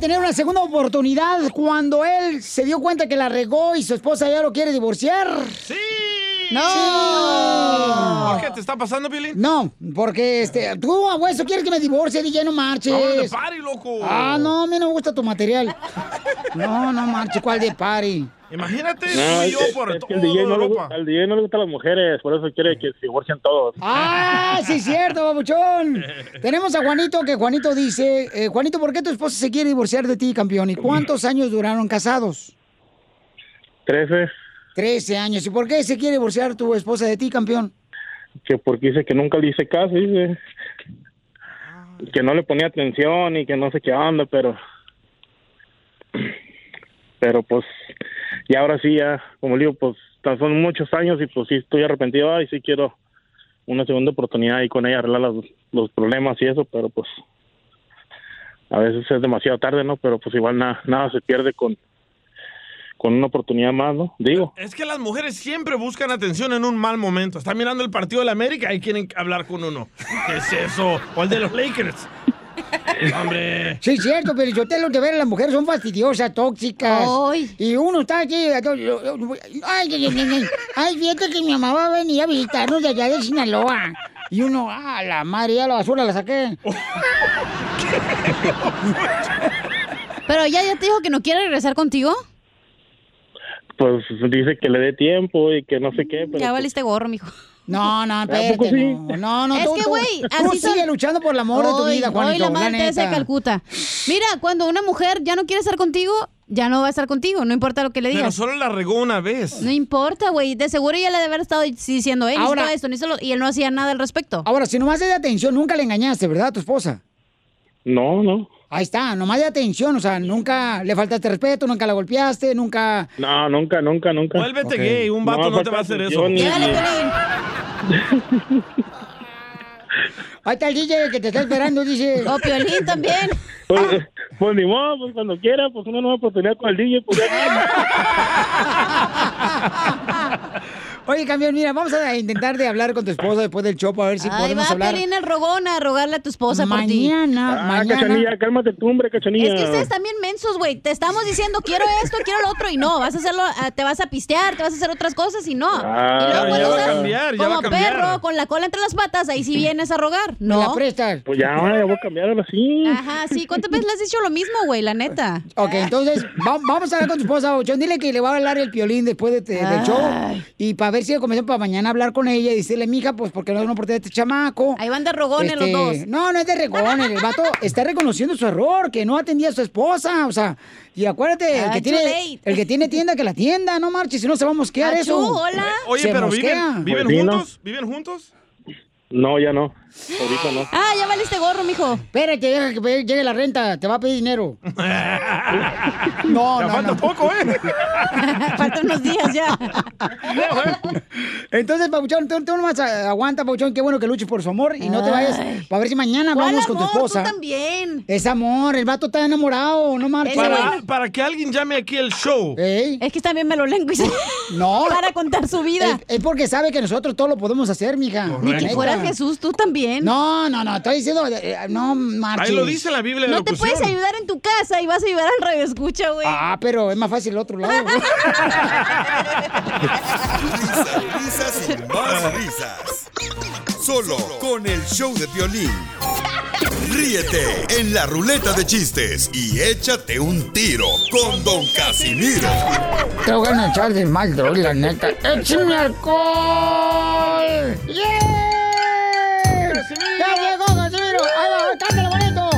tener una segunda oportunidad cuando él se dio cuenta que la regó y su esposa ya lo quiere divorciar? ¡Sí! ¡No! ¿Por qué? ¿Te está pasando, Billy? No, porque este, tú, abuelo, quieres que me divorcie, DJ, no marches. Vámonos de party, loco. Ah, no, a mí no me gusta tu material. No, no marches, ¿cuál de party? Imagínate No, tú y es yo por es que el DJ, no le, Europa. gusta- al DJ no le gustan las mujeres, por eso quiere que se divorcien todos. Ah, sí es cierto, babuchón. Tenemos a Juanito, que Juanito dice, eh, Juanito, ¿por qué tu esposa se quiere divorciar de ti, campeón? ¿Y cuántos años duraron casados? Trece, Trece años. ¿Y por qué se quiere divorciar tu esposa de ti, campeón? que porque dice que nunca le hice caso, dice. Que no le ponía atención y que no sé qué onda, pero... Pero pues, y ahora sí, ya, como digo, pues son muchos años y pues sí estoy arrepentido y sí quiero una segunda oportunidad ahí con ella, arreglar los, los problemas y eso, pero pues a veces es demasiado tarde, ¿no? Pero pues igual nada, nada se pierde con, con una oportunidad más, ¿no? Digo. Es que las mujeres siempre buscan atención en un mal momento. Están mirando el partido de la América y quieren hablar con uno. ¿Qué es eso? O el de los Lakers. Hombre. Sí, es cierto, pero yo te lo de ver, las mujeres son fastidiosas, tóxicas. Ay. Y uno está aquí. Ay, ay, ay, ay, ay, ay, fíjate que mi mamá va a venir a visitarnos de allá de Sinaloa. Y uno, ah, la madre, ya la basura la saqué. Pero ya, ya te dijo que no quiere regresar contigo. Pues dice que le dé tiempo y que no sé qué, pero Ya pues, valiste gorro, mijo. No, no, espérate, sí? no, no, no. Es tú- que, güey, tú así son- sigue luchando por el amor de tu Hoy- vida, hoy Juanito, la la madre Teresa de. Calcuta. Mira, cuando una mujer ya no quiere estar contigo, ya no va a estar contigo, no importa lo que le Pero digas. solo la regó una vez. No importa, güey. De seguro ya le debe haber estado diciendo, eh, Ahora- necesito esto, necesito lo-", y él no hacía nada al respecto. Ahora, si nomás de atención, nunca le engañaste, ¿verdad, a tu esposa? no, no, Ahí está, nomás de atención, o sea, nunca le faltaste respeto, nunca la golpeaste, nunca... no, nunca, nunca, nunca. Vuélvete Ok. gay, un vato No, no, te va a hacer eso. Piolín. Ahí está el DJ que te está esperando, dice... O Piolín también. Pues, pues ni modo, pues cuando quiera, pues una nueva oportunidad con el DJ, pues ya. Oye, campeón, mira, vamos a intentar de hablar con tu esposa después del show para ver si Ahí podemos va hablar Piolín el rogón a rogarle a tu esposa por ti. mañana, Ah, mañana. cachanilla, cálmate tú, hombre, cachanilla. Es que ustedes también mensos, güey. Te estamos diciendo, quiero esto, quiero lo otro, y no. Vas a hacerlo, ah, te vas a pistear, te vas a hacer otras cosas, y no. Ah, y luego ya va a cambiar, ya va a como cambiar. perro, con la cola entre las patas, ahí sí vienes a rogar. ¿Me la No. prestas? Pues ya, ya voy a cambiar ahora sí. Ajá, sí. ¿Cuántas veces le has dicho lo mismo, güey? La neta. Ok, entonces va- vamos a hablar con tu esposa, Bauchón. Dile que le va a hablar el piolín después de- del show. Y para ver si comenzamos para mañana hablar con ella y decirle, mija, pues porque no es una oportunidad de este chamaco. Ahí van de rogones Este, los dos. No, no es de regones. El vato está reconociendo su error, que no atendía a su esposa. O sea, y acuérdate, el Ah, que, too tiene, el que tiene tienda, que la tienda, no marches, si no se va a mosquear Achú, eso. hola. Oye, Se pero mosquea. viven, ¿viven Pues juntos? ¿Viven juntos? No, ya no. Ahorita no. Ah, ya valiste gorro, mijo. Espérate, deja que llegue la renta, te va a pedir dinero. No, Ya no, falta no. poco, ¿eh? Faltan unos días ya. Entonces, Pabuchón, tú, tú nomás aguanta, Pabuchón, qué bueno que luches por su amor y no te vayas. Ay. Para ver si mañana ¿Cuál vamos con tu esposa. Tú también. Es amor, el vato está enamorado, no marches. Para, para que alguien llame aquí el show. Es que también me lo lengo y se... No. Para contar su vida. Es, es porque sabe que nosotros todo lo podemos hacer, mija. Ni que fuera Jesús, tú también. No, no, no, estoy diciendo, eh, no marches. Ahí lo dice en la Biblia de No te locución. puedes ayudar en tu casa y vas a ayudar al radio escucha, güey. Ah, pero es más fácil el otro lado. Risas, risas y más risas. Solo con el show de violín. Ríete en la ruleta de chistes y échate un tiro con Don Casimiro. Te voy a echar de mal, la neta. ¡Échame alcohol! ¡Yeah! ¡Ahí va! ¡Cántale bonito!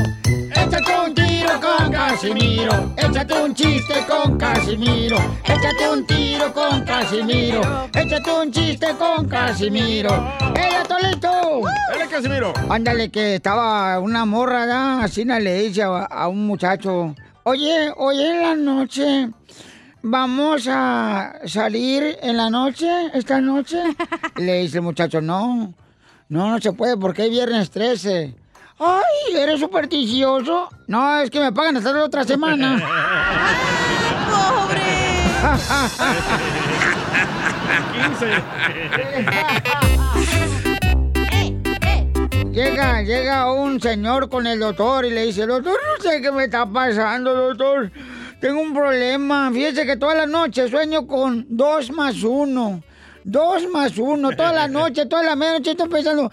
Échate un tiro con Casimiro. Échate un chiste con Casimiro. Échate un tiro con Casimiro. Échate un chiste con Casimiro. ¡Ella, Tolito! Dale, Casimiro. Ándale, que estaba una morra, ¿da? así le dice a, a un muchacho, oye, hoy en la noche, ¿vamos a salir en la noche, esta noche? le dice el muchacho, no, no, no se puede porque es viernes 13. Ay, ¿eres supersticioso? No, es que me pagan hasta la otra semana. ¡Pobre! 15. ¡Eh, eh! llega, llega un señor con el doctor y le dice, doctor, no sé qué me está pasando, doctor. Tengo un problema. Fíjese que toda la noche sueño con dos más uno. Dos más uno, toda la noche, toda la medianoche estoy pensando,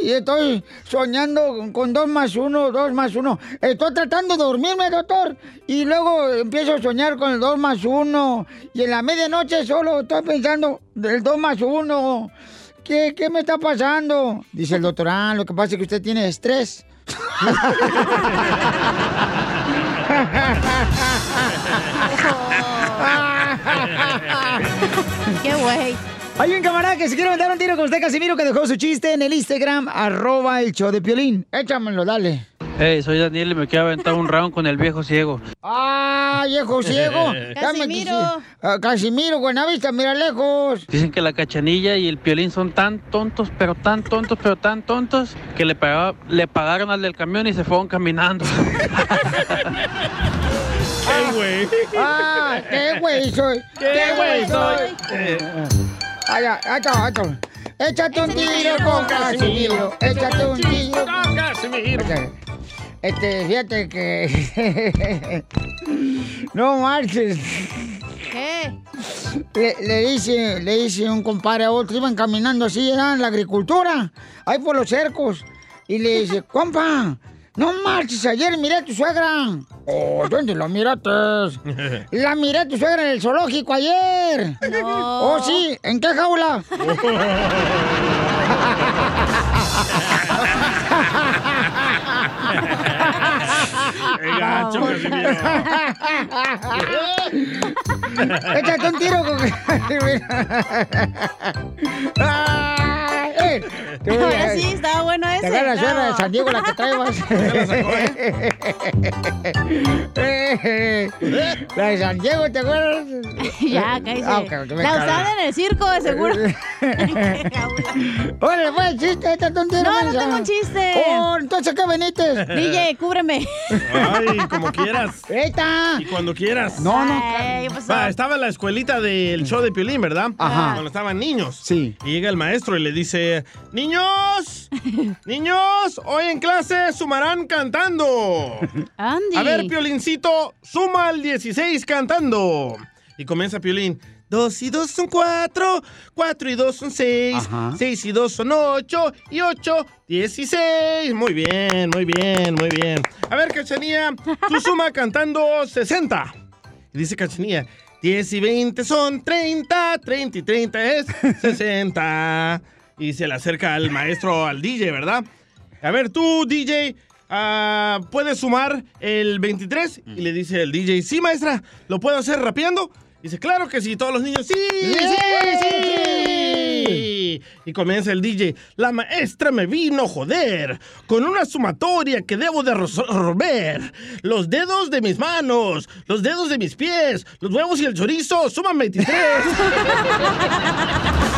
ay, estoy soñando con dos más uno, dos más uno. Estoy tratando de dormirme, doctor, y luego empiezo a soñar con el dos más uno. Y en la medianoche solo estoy pensando del dos más uno. ¿Qué, ¿Qué me está pasando? Dice el doctor, ah, lo que pasa es que usted tiene estrés. Qué güey. Hay un camarada que se quiere mandar un tiro con usted, Casimiro, que dejó su chiste en el Instagram, arroba el show de Piolín. Échamelo, dale. Hey, soy Daniel y me quiero aventar un round con el viejo ciego. ¡Ah, viejo ciego! Casimiro. Ah, Casimiro, Buenavista, mira lejos. Dicen que la cachanilla y el piolín son tan tontos, pero tan tontos, pero tan tontos, que le, pagaba- le pagaron al del camión y se fueron caminando. ¡Qué güey! ¡Ah, qué güey soy! ¡Qué güey soy! Ay, ay, ay, ay, ay. Échate un tiro con Casimiro. Échate un tiro con Casimiro. Este, fíjate que. no marches. ¿Qué? Le, le dice, le dice un compadre a otro, iban caminando así, era en la agricultura, ahí por los cercos. Y le dice, compa, no marches, ayer miré a tu suegra. Oh, ¿dónde la miraste? La miré a tu suegra en el zoológico ayer. No. Oh, sí, ¿en qué jaula? Échate un tiro con... Eh, Ahora sí, estaba bueno ese. Te la suegra de. San Diego la que traebas. la de San Diego, ¿te acuerdas? Ya, cállese. Ah, La usaban en el circo, de seguro. Órale, fue el chiste, un tiro. No, no mensa. tengo un chiste. Oh, entonces, ¿qué veniste? DJ, cúbreme. ¡Ay, como quieras! ¡Eita! Y cuando quieras. No, no. Ay, ¿qué pasó? Va, estaba en la escuelita del show de Piolín, ¿verdad? Ajá. Cuando estaban niños. Sí. Y llega el maestro y le dice, niños, niños, hoy en clase sumarán cantando. Andy. A ver, Piolincito, suma al 16 cantando. Y comienza Piolín. Dos y dos son cuatro, cuatro y dos son seis, Ajá. seis y dos son ocho, y ocho, dieciséis. Muy bien, muy bien, muy bien. A ver, Cachanía, tú suma cantando 60. Y dice Cachanía, 10 y 20 son 30, 30 y 30 es 60. Y se le acerca al maestro, al DJ, ¿verdad? A ver, tú, DJ, ah, ¿puedes sumar el 23? Y le dice el DJ, sí, maestra, ¿lo puedo hacer rapeando? Dice, claro que sí, todos los niños, sí, sí, sí. Y comienza el DJ, la maestra me vino a joder con una sumatoria que debo de resolver. Los dedos de mis manos, los dedos de mis pies, los huevos y el chorizo suman 23.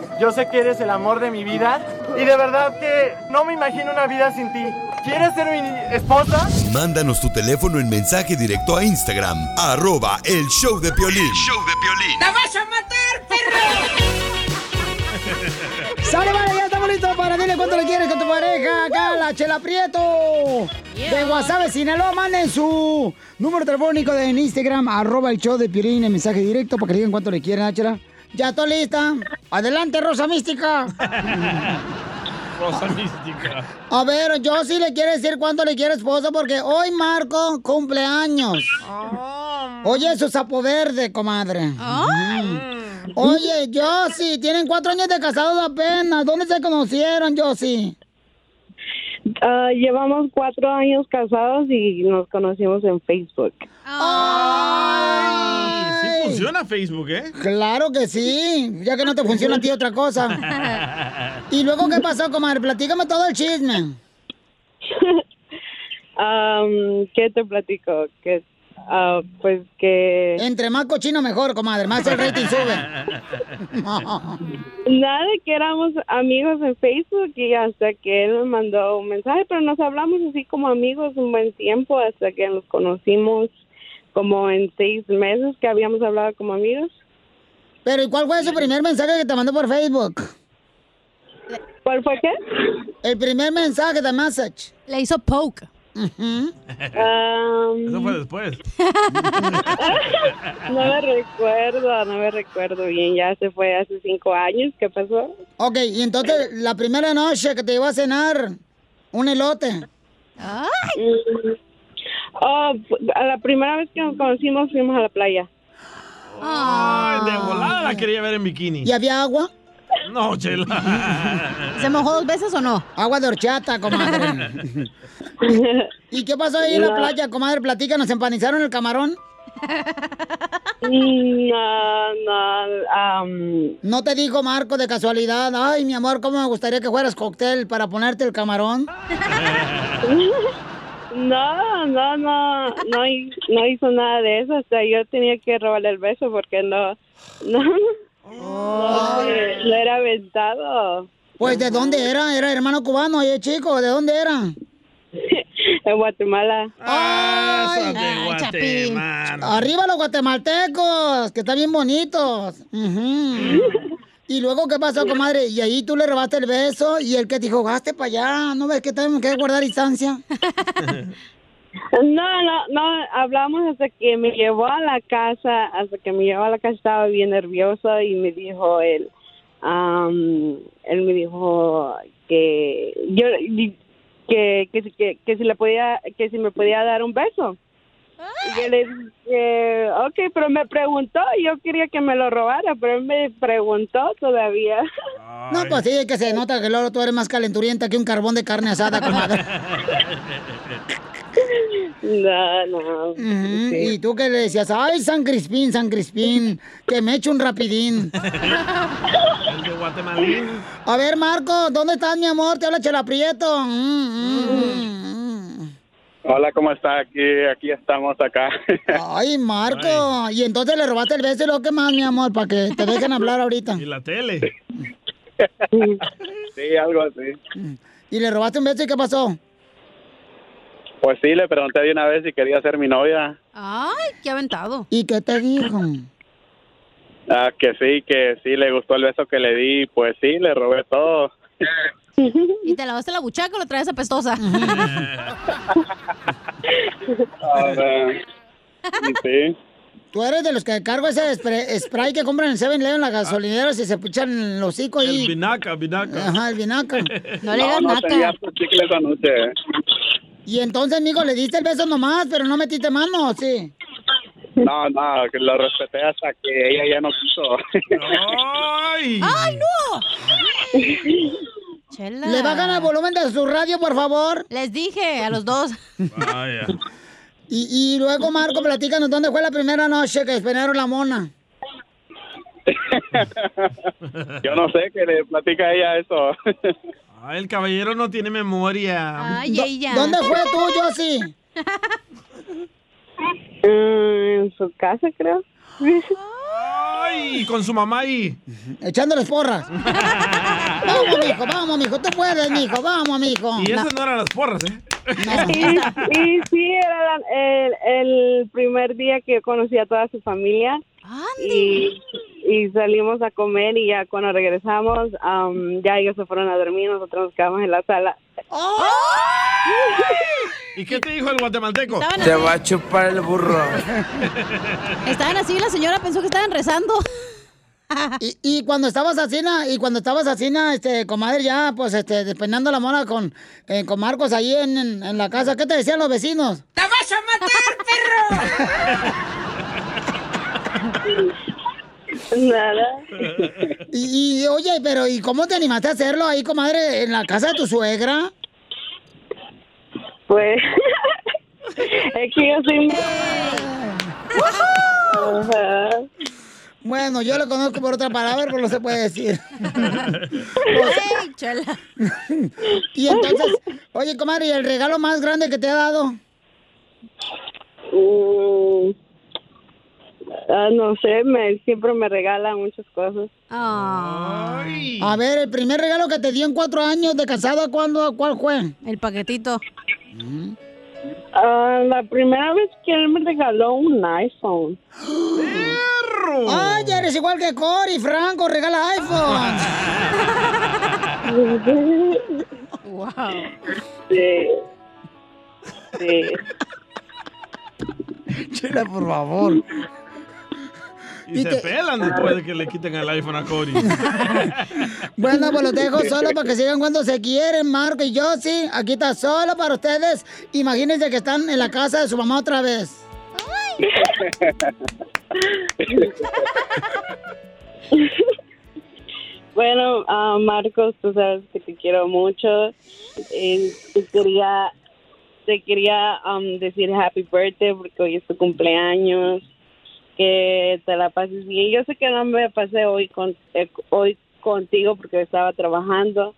Yo sé que eres el amor de mi vida. Y de verdad que no me imagino una vida sin ti. ¿Quieres ser mi esposa? Mándanos tu teléfono en mensaje directo a Instagram. Arroba el show de Piolín. show de Piolín. ¡Sale, vale! Ya estamos listos para dile cuánto le quieres con tu pareja. Acá, la Chela Prieto. De Guasave, Sinaloa. Manden su número telefónico de en Instagram, arroba el show de Piolín, en mensaje directo para que le digan cuánto le quieren, ¿ah, Chela? Ya estoy lista. Adelante, Rosa Mística. Rosa mística. A ver, yo sí le quiero decir cuánto le quiere esposa porque hoy Marco cumple años. Oye, su sapo verde, comadre. Mm. Oye, Josie, tienen cuatro años de casados apenas. ¿Dónde se conocieron, Josie? Ah, llevamos cuatro años casados y nos conocimos en Facebook. Funciona Facebook, ¿eh? Claro que sí, ya que no te funciona a ti otra cosa. ¿Y luego qué pasó, comadre? Platícame todo el chisme. Am, ¿Qué te platico? Que ah, pues que... Entre más cochino mejor, comadre, más el rating sube. Nada, de que éramos amigos en Facebook y hasta que él me mandó un mensaje, pero nos hablamos así como amigos un buen tiempo hasta que nos conocimos como en seis meses que habíamos hablado como amigos. Pero ¿y cuál fue su primer mensaje que te mandó por Facebook? ¿Cuál fue qué? El primer mensaje de message. Le hizo poke. Um, Eso fue después. no me recuerdo, no me recuerdo bien, ya se fue hace cinco años, ¿qué pasó? Ok, y entonces la primera noche que te iba a cenar un elote. Mm, Oh, a la primera vez que nos conocimos fuimos a la playa. Ay, de volada la quería ver en bikini. ¿Y había agua? No, chela. ¿Se mojó dos veces o no? Agua de horchata, comadre. ¿Y qué pasó ahí en la playa, comadre? Platica, ¿nos empanizaron el camarón? No, no, um, ¿No te dijo Marco de casualidad? Ay, mi amor, ¿cómo me gustaría que fueras cóctel para ponerte el camarón? No, no, no, no, hi- no hizo nada de eso. O sea, yo tenía que robarle el beso porque no, no, no, no era aventado. Pues, ¿de dónde era? ¿Era hermano cubano, oye, chico? ¿De dónde era? En Guatemala. ¡Ay! de Guatemala. ¡Arriba los guatemaltecos! Que están bien bonitos. Ujú. ¿Y luego qué pasó, comadre? Y ahí tú le robaste el beso y el que te dijo, gaste para allá. ¿No ves que tenemos que guardar distancia? No, no, no, hablamos hasta que me llevó a la casa, hasta que me llevó a la casa estaba bien nervioso y me dijo él, am, él me dijo que yo, que, que, que, que si le podía, que si me podía dar un beso. Y yo le dije, ok, pero me preguntó, yo quería que me lo robara, pero él me preguntó todavía. No, pues sí, que se nota que luego tú eres más calenturienta que un carbón de carne asada, comadre. No, no. Ujú, Y tú que le decías, ay, San Crispín, San Crispín, que me echo un rapidín. El de Guatemalín. A ver, Marco, ¿dónde estás, mi amor? Te habla Chela Prieto. Mm, mm, mm. Hola, ¿cómo está? Aquí, aquí estamos acá. Ay, Marco. Y entonces le robaste el beso y luego, ¿qué más, mi amor? Para que te dejen hablar ahorita. Y la tele. sí, algo así. Y le robaste un beso y ¿qué pasó? Pues sí, le pregunté de una vez si quería ser mi novia. Ay, qué aventado. ¿Y qué te dijo? Ah, que sí, que sí, le gustó el beso que le di. Pues sí, le robé todo. ¿Y te lavaste la buchaca o la traes apestosa? Eh, sí. Tú eres de los que cargo ese spray, spray que compran en 7-Eleven en la gasolinera si se puchan el hocico ahí. El vinaca, vinaca. Ajá, el vinaca. No le digas no tenía pues, chicles anoche. Y entonces, amigo, le diste el beso nomás, pero no metiste mano, ¿sí? No, no, que lo respeté hasta que ella ya no quiso. ¡Ay! ¡Ay, no! Chela. ¿Le bajan el volumen de su radio, por favor? Les dije a los dos. Vaya. Y, y luego, Marco, platícanos, ¿dónde fue la primera noche que esperaron la mona? Yo no sé, que le platica a ella eso. Ay, el caballero no tiene memoria. Ay, ella. ¿Dónde fue tú, Josie? Mm, en su casa, creo. Ay, con su mamá ahí. Echándoles porras. vamos, mijo, vamos, mijo, tú puedes, mijo, vamos, mijo. Y esas no eran las porras, ¿eh? Y, y sí, era la- el, el primer día que conocí a toda su familia. Y, y salimos a comer y ya cuando regresamos, am, ya ellos se fueron a dormir, nosotros nos quedamos en la sala. ¿Y qué te dijo el guatemalteco? Te va a chupar el burro. estaban así y la señora pensó que estaban rezando. Y, y cuando estabas así, y cuando estabas así, este, comadre, ya, pues, este, despeinando la mona con, eh, con Marcos ahí en, en- en la casa, ¿qué te decían los vecinos? ¡Te vas a matar, perro! Nada. Y, y, oye, pero, ¿y cómo te animaste a hacerlo ahí, comadre, en la casa de tu suegra? Pues es que yo soy. Ajá. Bueno, yo lo conozco por otra palabra, pero no se puede decir. Y entonces, oye, comadre, ¿y el regalo más grande que te ha dado? Mm, ah, no sé, me, siempre me regala muchas cosas. A ver, el primer regalo que te dio en cuatro años de casada, ¿cuándo, ¿cuál fue? El paquetito. Ah, la primera vez que él me regaló un iPhone. Ay, eres igual que Cory, Franco, regala iPhone. wow. Sí. Sí. Chela, por favor. Y, se pelan después de que le quiten el iPhone a Cory. Bueno, pues los dejo solo para que sigan cuando se quieren, Marco y yo, sí. Aquí está solo para ustedes. Imagínense que están en la casa de su mamá otra vez. Bueno, ah, Marcos, tú sabes que te quiero mucho. Eh, te quería, te quería um, decir happy birthday porque hoy es tu cumpleaños. Que te la pases bien. Yo sé que no me pasé hoy con eh, hoy contigo porque estaba trabajando,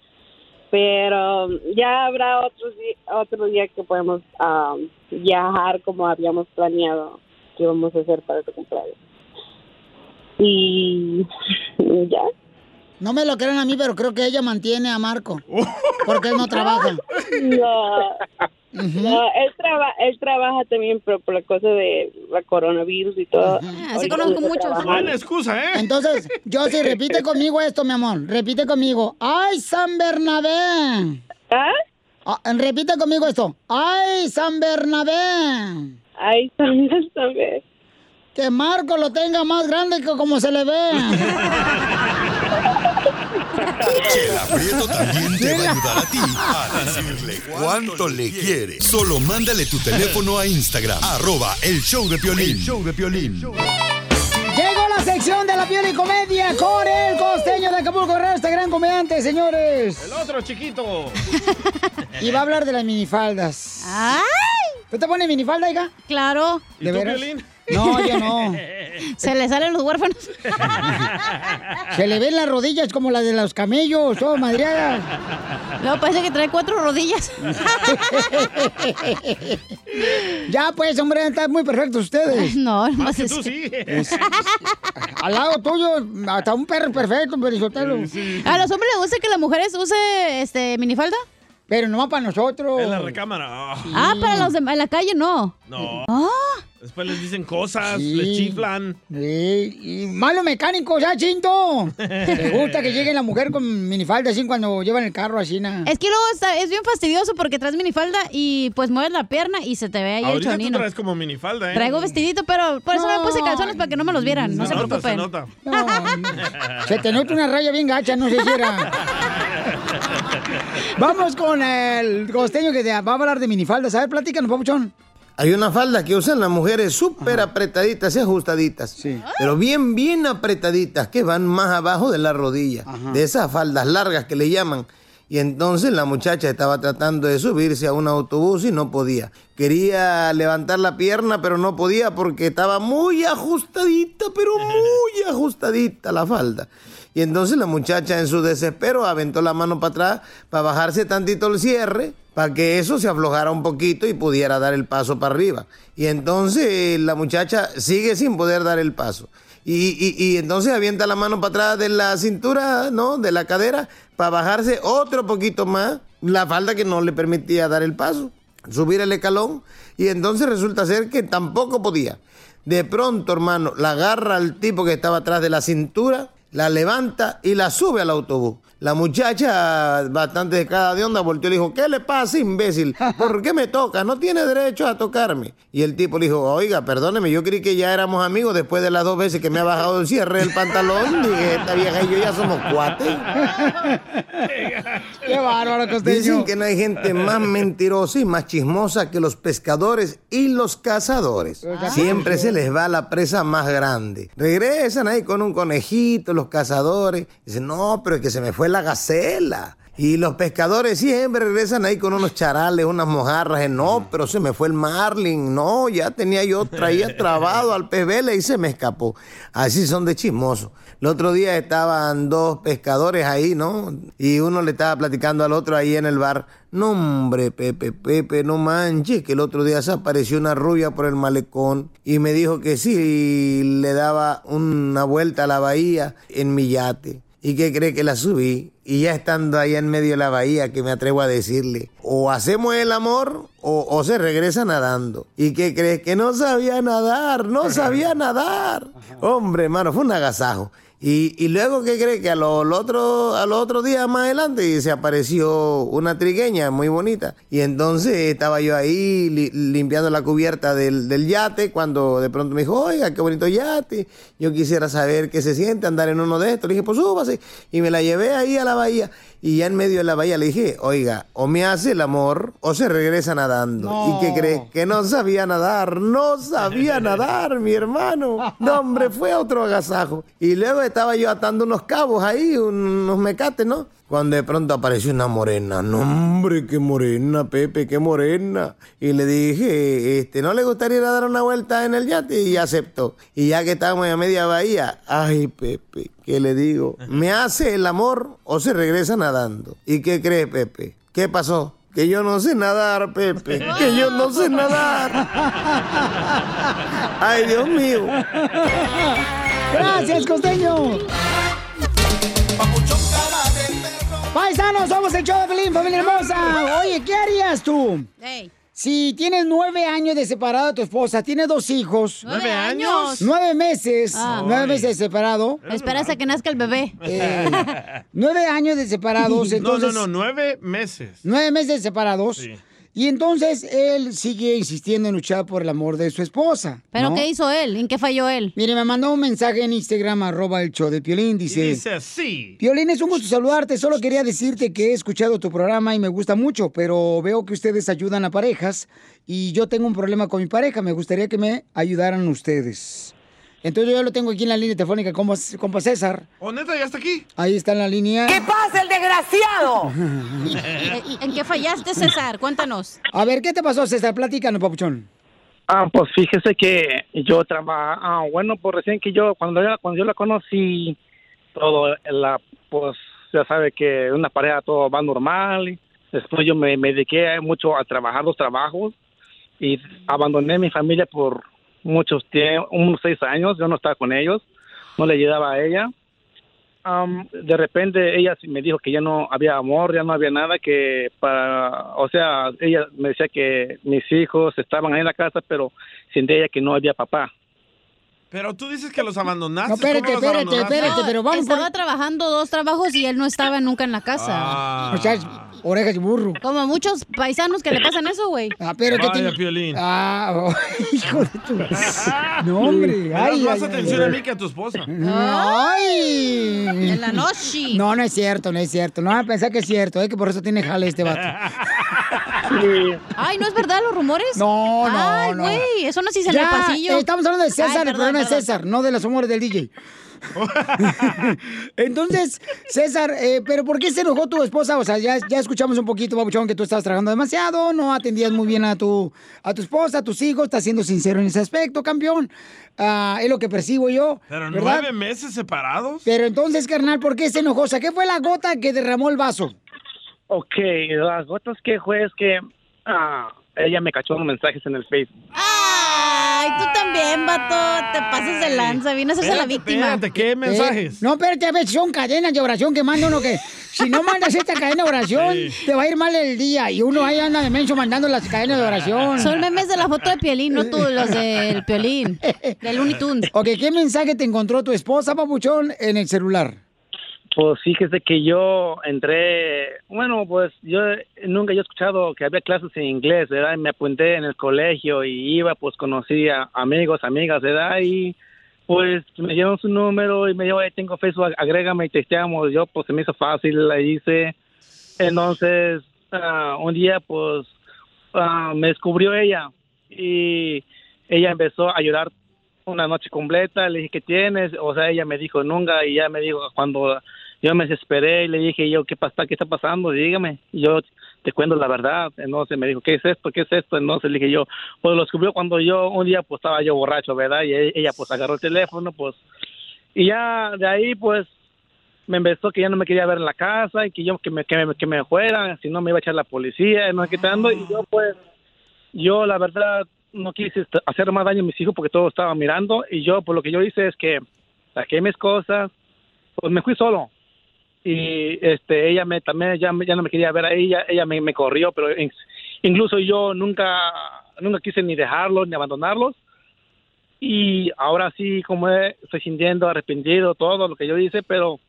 pero ya habrá otro día, otro día que podemos um, viajar como habíamos planeado que íbamos a hacer para tu cumpleaños. Y ya. No me lo creen a mí, pero creo que ella mantiene a Marco. Porque él no trabaja. No, no, él, traba, él trabaja también por la cosa de la coronavirus y todo. así conozco muchos. Buena excusa, ¿eh? Entonces, yo sí, repite conmigo esto, mi amor. Repite conmigo. ¡Ay, San Bernabé! ¿Ah? repite conmigo esto. ¡Ay, San Bernabé! ¡Ay, San Bernabé! Que Marco lo tenga más grande que como se le ve. Chela Prieto también te va a ayudar a ti a decirle cuánto le quiere. Solo mándale tu teléfono a Instagram, arroba el show de Piolín. El show de Piolín. Llegó la sección de la piel y comedia con el costeño de Acapulco Guerrero, este gran comediante, señores. El otro chiquito. Y va a hablar de las minifaldas. ¡Ay! ¿Tú te pones minifalda, hija? Claro. ¿Y ¿De tú, veras? Piolín? No, yo no. Se le salen los huérfanos. Se le ven las rodillas como las de los camellos, todo madreadas. No, parece que trae cuatro rodillas. ya, pues, hombre, están muy perfectos ustedes. No, no Más que tú sí. Al lado tuyo, hasta un perro perfecto, Perisotelo. ¿A los hombres les gusta que las mujeres use este minifalda? Pero no para nosotros. En la recámara. Ah, para los de en la calle no. No. Ah, Después les dicen cosas, Sí. les chiflan. Sí, y malo mecánico, ya, chinto. Te gusta que llegue la mujer con minifalda así cuando llevan el carro así, na. es que luego está, es bien fastidioso porque traes minifalda y pues mueves la pierna y se te ve ahí el Ahorita tú chonino. traes como minifalda, ¿eh? Traigo vestidito, pero por eso me puse calzones para que no me los vieran. No se, nota, preocupen. se nota. No, se te nota una raya bien gacha, no sé si era. Vamos con el costeño que va a hablar de minifaldas. A ver, platícanos, papuchón. Hay una falda que usan las mujeres súper apretaditas y ajustaditas. Pero bien, bien apretaditas, que van más abajo de la rodilla. De esas faldas largas que le llaman. Y entonces la muchacha estaba tratando de subirse a un autobús y no podía. Quería levantar la pierna, pero no podía porque estaba muy ajustadita, pero muy ajustadita la falda. Y entonces la muchacha en su desespero aventó la mano para atrás para bajarse tantito el cierre, para que eso se aflojara un poquito y pudiera dar el paso para arriba. Y entonces la muchacha sigue sin poder dar el paso. Y, y- entonces avienta la mano para atrás de la cintura, ¿no? De la cadera, para bajarse otro poquito más la falda que no le permitía dar el paso, subir el escalón. Y entonces resulta ser que tampoco podía. De pronto, hermano, la agarra al tipo que estaba atrás de la cintura, la levanta y la sube al autobús. La muchacha, bastante de cada de onda, volteó y le dijo, ¿qué le pasa, imbécil? ¿Por qué me toca? No tiene derecho a tocarme. Y el tipo le dijo, oiga, perdóneme, yo creí que ya éramos amigos después de las dos veces que me ha bajado el cierre del pantalón. Dije, esta vieja y yo ya somos cuates. Qué bárbaro, costeño. Dicen que no hay gente más mentirosa y más chismosa que los pescadores y los cazadores. Siempre se les va la presa más grande. Regresan ahí con un conejito los cazadores. Dicen, no, pero es que se me fue la gacela. Y los pescadores siempre regresan ahí con unos charales, unas mojarras. eh, No, pero se me fue el marlin. No, ya tenía yo, traía trabado al pez vela y se me escapó. Así son de chismosos. El otro día estaban dos pescadores ahí, ¿no? Y uno le estaba platicando al otro ahí en el bar. No, hombre, Pepe, Pepe, no manches, que el otro día se apareció una rubia por el malecón y me dijo que sí, le daba una vuelta a la bahía en mi yate. ¿Y qué cree que la subí? Y ya estando ahí en medio de la bahía, que me atrevo a decirle, o hacemos el amor o, o se regresa nadando. ¿Y qué crees? Que no sabía nadar, no sabía nadar. Hombre, hermano, fue un agasajo. Y, y luego, ¿qué cree? Que a los otro, al otro día más adelante se apareció una trigueña muy bonita. Y entonces estaba yo ahí li- limpiando la cubierta del, del yate cuando de pronto me dijo, oiga, qué bonito yate. Yo quisiera saber qué se siente andar en uno de estos. Le dije, pues súbase. Y me la llevé ahí a la bahía. Y ya en medio de la bahía le dije, oiga, o me hace el amor o se regresa nadando. ¿Y qué cree? Que no sabía nadar, no sabía nadar, mi hermano. No, hombre, fue otro agasajo. Y luego estaba yo atando unos cabos ahí, unos mecates, ¿no? Cuando de pronto apareció una morena. No, hombre, qué morena, Pepe, qué morena. Y le dije, este, ¿no le gustaría ir a dar una vuelta en el yate? Y aceptó. Y ya que estábamos a media bahía, ay, Pepe, ¿qué le digo? ¿Me hace el amor o se regresa nadando? ¿Y qué cree, Pepe? ¿Qué pasó? Que yo no sé nadar, Pepe. Que yo no sé nadar. Ay, Dios mío. Gracias, costeño. Paisanos, somos el show de Pelín, familia hermosa. Oye, ¿qué harías tú? Si tienes nueve años de separado de tu esposa, tienes dos hijos. ¿Nueve años? Nueve meses. Ah. Nueve meses de separado. Esperas a que nazca el bebé. Eh, nueve años de separados, No, entonces. no, no, nueve meses. Nueve meses de separados. Y entonces él sigue insistiendo en luchar por el amor de su esposa. ¿Pero ¿no? qué hizo él? ¿En qué falló él? Mire, me mandó un mensaje en Instagram, arroba el show de Piolín, dice... Dice así. Piolín, es un gusto saludarte. Solo quería decirte que he escuchado tu programa y me gusta mucho, pero veo que ustedes ayudan a parejas y yo tengo un problema con mi pareja. Me gustaría que me ayudaran ustedes. Entonces yo lo tengo aquí en la línea telefónica, compa César. ¿O neta ya está aquí? Ahí está en la línea. ¿Qué pasa, el desgraciado? ¿En qué fallaste, César? Cuéntanos. A ver, ¿qué te pasó, César? Platícanos, papuchón. Ah, pues fíjese que yo trabajo, ah, bueno, pues recién que yo, cuando yo, cuando yo la conocí, todo, la, pues ya sabe que una pareja todo va normal. Después yo me, me dediqué mucho a trabajar los trabajos y abandoné mi familia por muchos tiempos, unos seis años, yo no estaba con ellos, no le ayudaba a ella. Am, de repente ella me dijo que ya no había amor, ya no había nada que para, o sea, ella me decía que mis hijos estaban ahí en la casa, pero sin ella que no había papá. Pero tú dices que los abandonaste. No, espérate, ¿Cómo los espérate, abandonaste? espérate, pero vamos Estaba trabajando dos trabajos y él no estaba nunca en la casa. Ah. O sea, orejas de burro. Como muchos paisanos que le pasan eso, güey. Ah, pero que tiene... Piolín. Ah, oh, hijo de tu... No, hombre. Ay, más ay, atención ay. a mí que a tu esposa. Ay. En la noche. No, no es cierto, no es cierto. No van a pensar que es cierto, ¿eh? que por eso tiene jale este vato. Ay, ¿no es verdad los rumores? No, no, Ay, no. güey, eso no se dice en el pasillo. eh, Estamos hablando de César, Ay, el programa de. César, no de los humores del DJ. Entonces, César, eh, ¿pero por qué se enojó tu esposa? O sea, ya, ya escuchamos un poquito, Babuchón, que tú estabas trabajando demasiado, no atendías muy bien a tu, a tu esposa, a tus hijos, estás siendo sincero en ese aspecto, campeón. Ah, es lo que percibo yo. Pero ¿verdad? nueve meses separados. Pero entonces, carnal, ¿por qué se enojó? O sea, ¿qué fue la gota que derramó el vaso? Ok, las gotas que fue es que ah, ella me cachó unos mensajes en el Facebook. Ay, tú también, vato. Te pasas de lanza. Vienes a ser la víctima. ¿qué Eh, no, espérate, a ver, son cadenas de oración que manda uno que... Si no mandas esta cadena de oración, Sí. te va a ir mal el día. Y uno ahí anda de menso mandando las cadenas de oración. Son memes de la foto de Piolín, no tú, los del Piolín. Del Looney Tunes. Ok, ¿qué mensaje te encontró tu esposa, papuchón, en el celular? Pues fíjese que yo entré, bueno, pues yo nunca he escuchado que había clases en inglés, ¿verdad? Y me apunté en el colegio y iba, pues conocí a amigos, amigas, ¿verdad? Y pues me dieron su número y me dijo, "Oye, tengo Facebook, agrégame y testeamos. Yo, pues se me hizo fácil, la hice. Entonces, ah, un día, pues, ah, me descubrió ella y ella empezó a llorar una noche completa, le dije, ¿qué tienes? O sea, ella me dijo nunca y ya me dijo cuando yo me desesperé y le dije yo, ¿qué pasa? ¿Qué está pasando? Dígame. Y yo te cuento la verdad. Entonces me dijo, ¿qué es esto? ¿Qué es esto? Entonces le dije yo, pues lo descubrió cuando yo, un día pues estaba yo borracho, ¿verdad? Y ella pues agarró el teléfono, pues, y ya de ahí pues me empezó que ya no me quería ver en la casa y que yo que me, que me, que me fuera, si no me iba a echar la policía, y no tanto. Y yo pues, yo la verdad no quise hacer más daño a mis hijos porque todos estaban mirando y yo pues lo que yo hice es que saqué mis cosas, pues me fui solo y este ella me también ya, ya no me quería ver a ella ella me, corrió pero in- incluso yo nunca nunca quise ni dejarlos ni abandonarlos y ahora sí como estoy sintiendo arrepentido todo lo que yo hice pero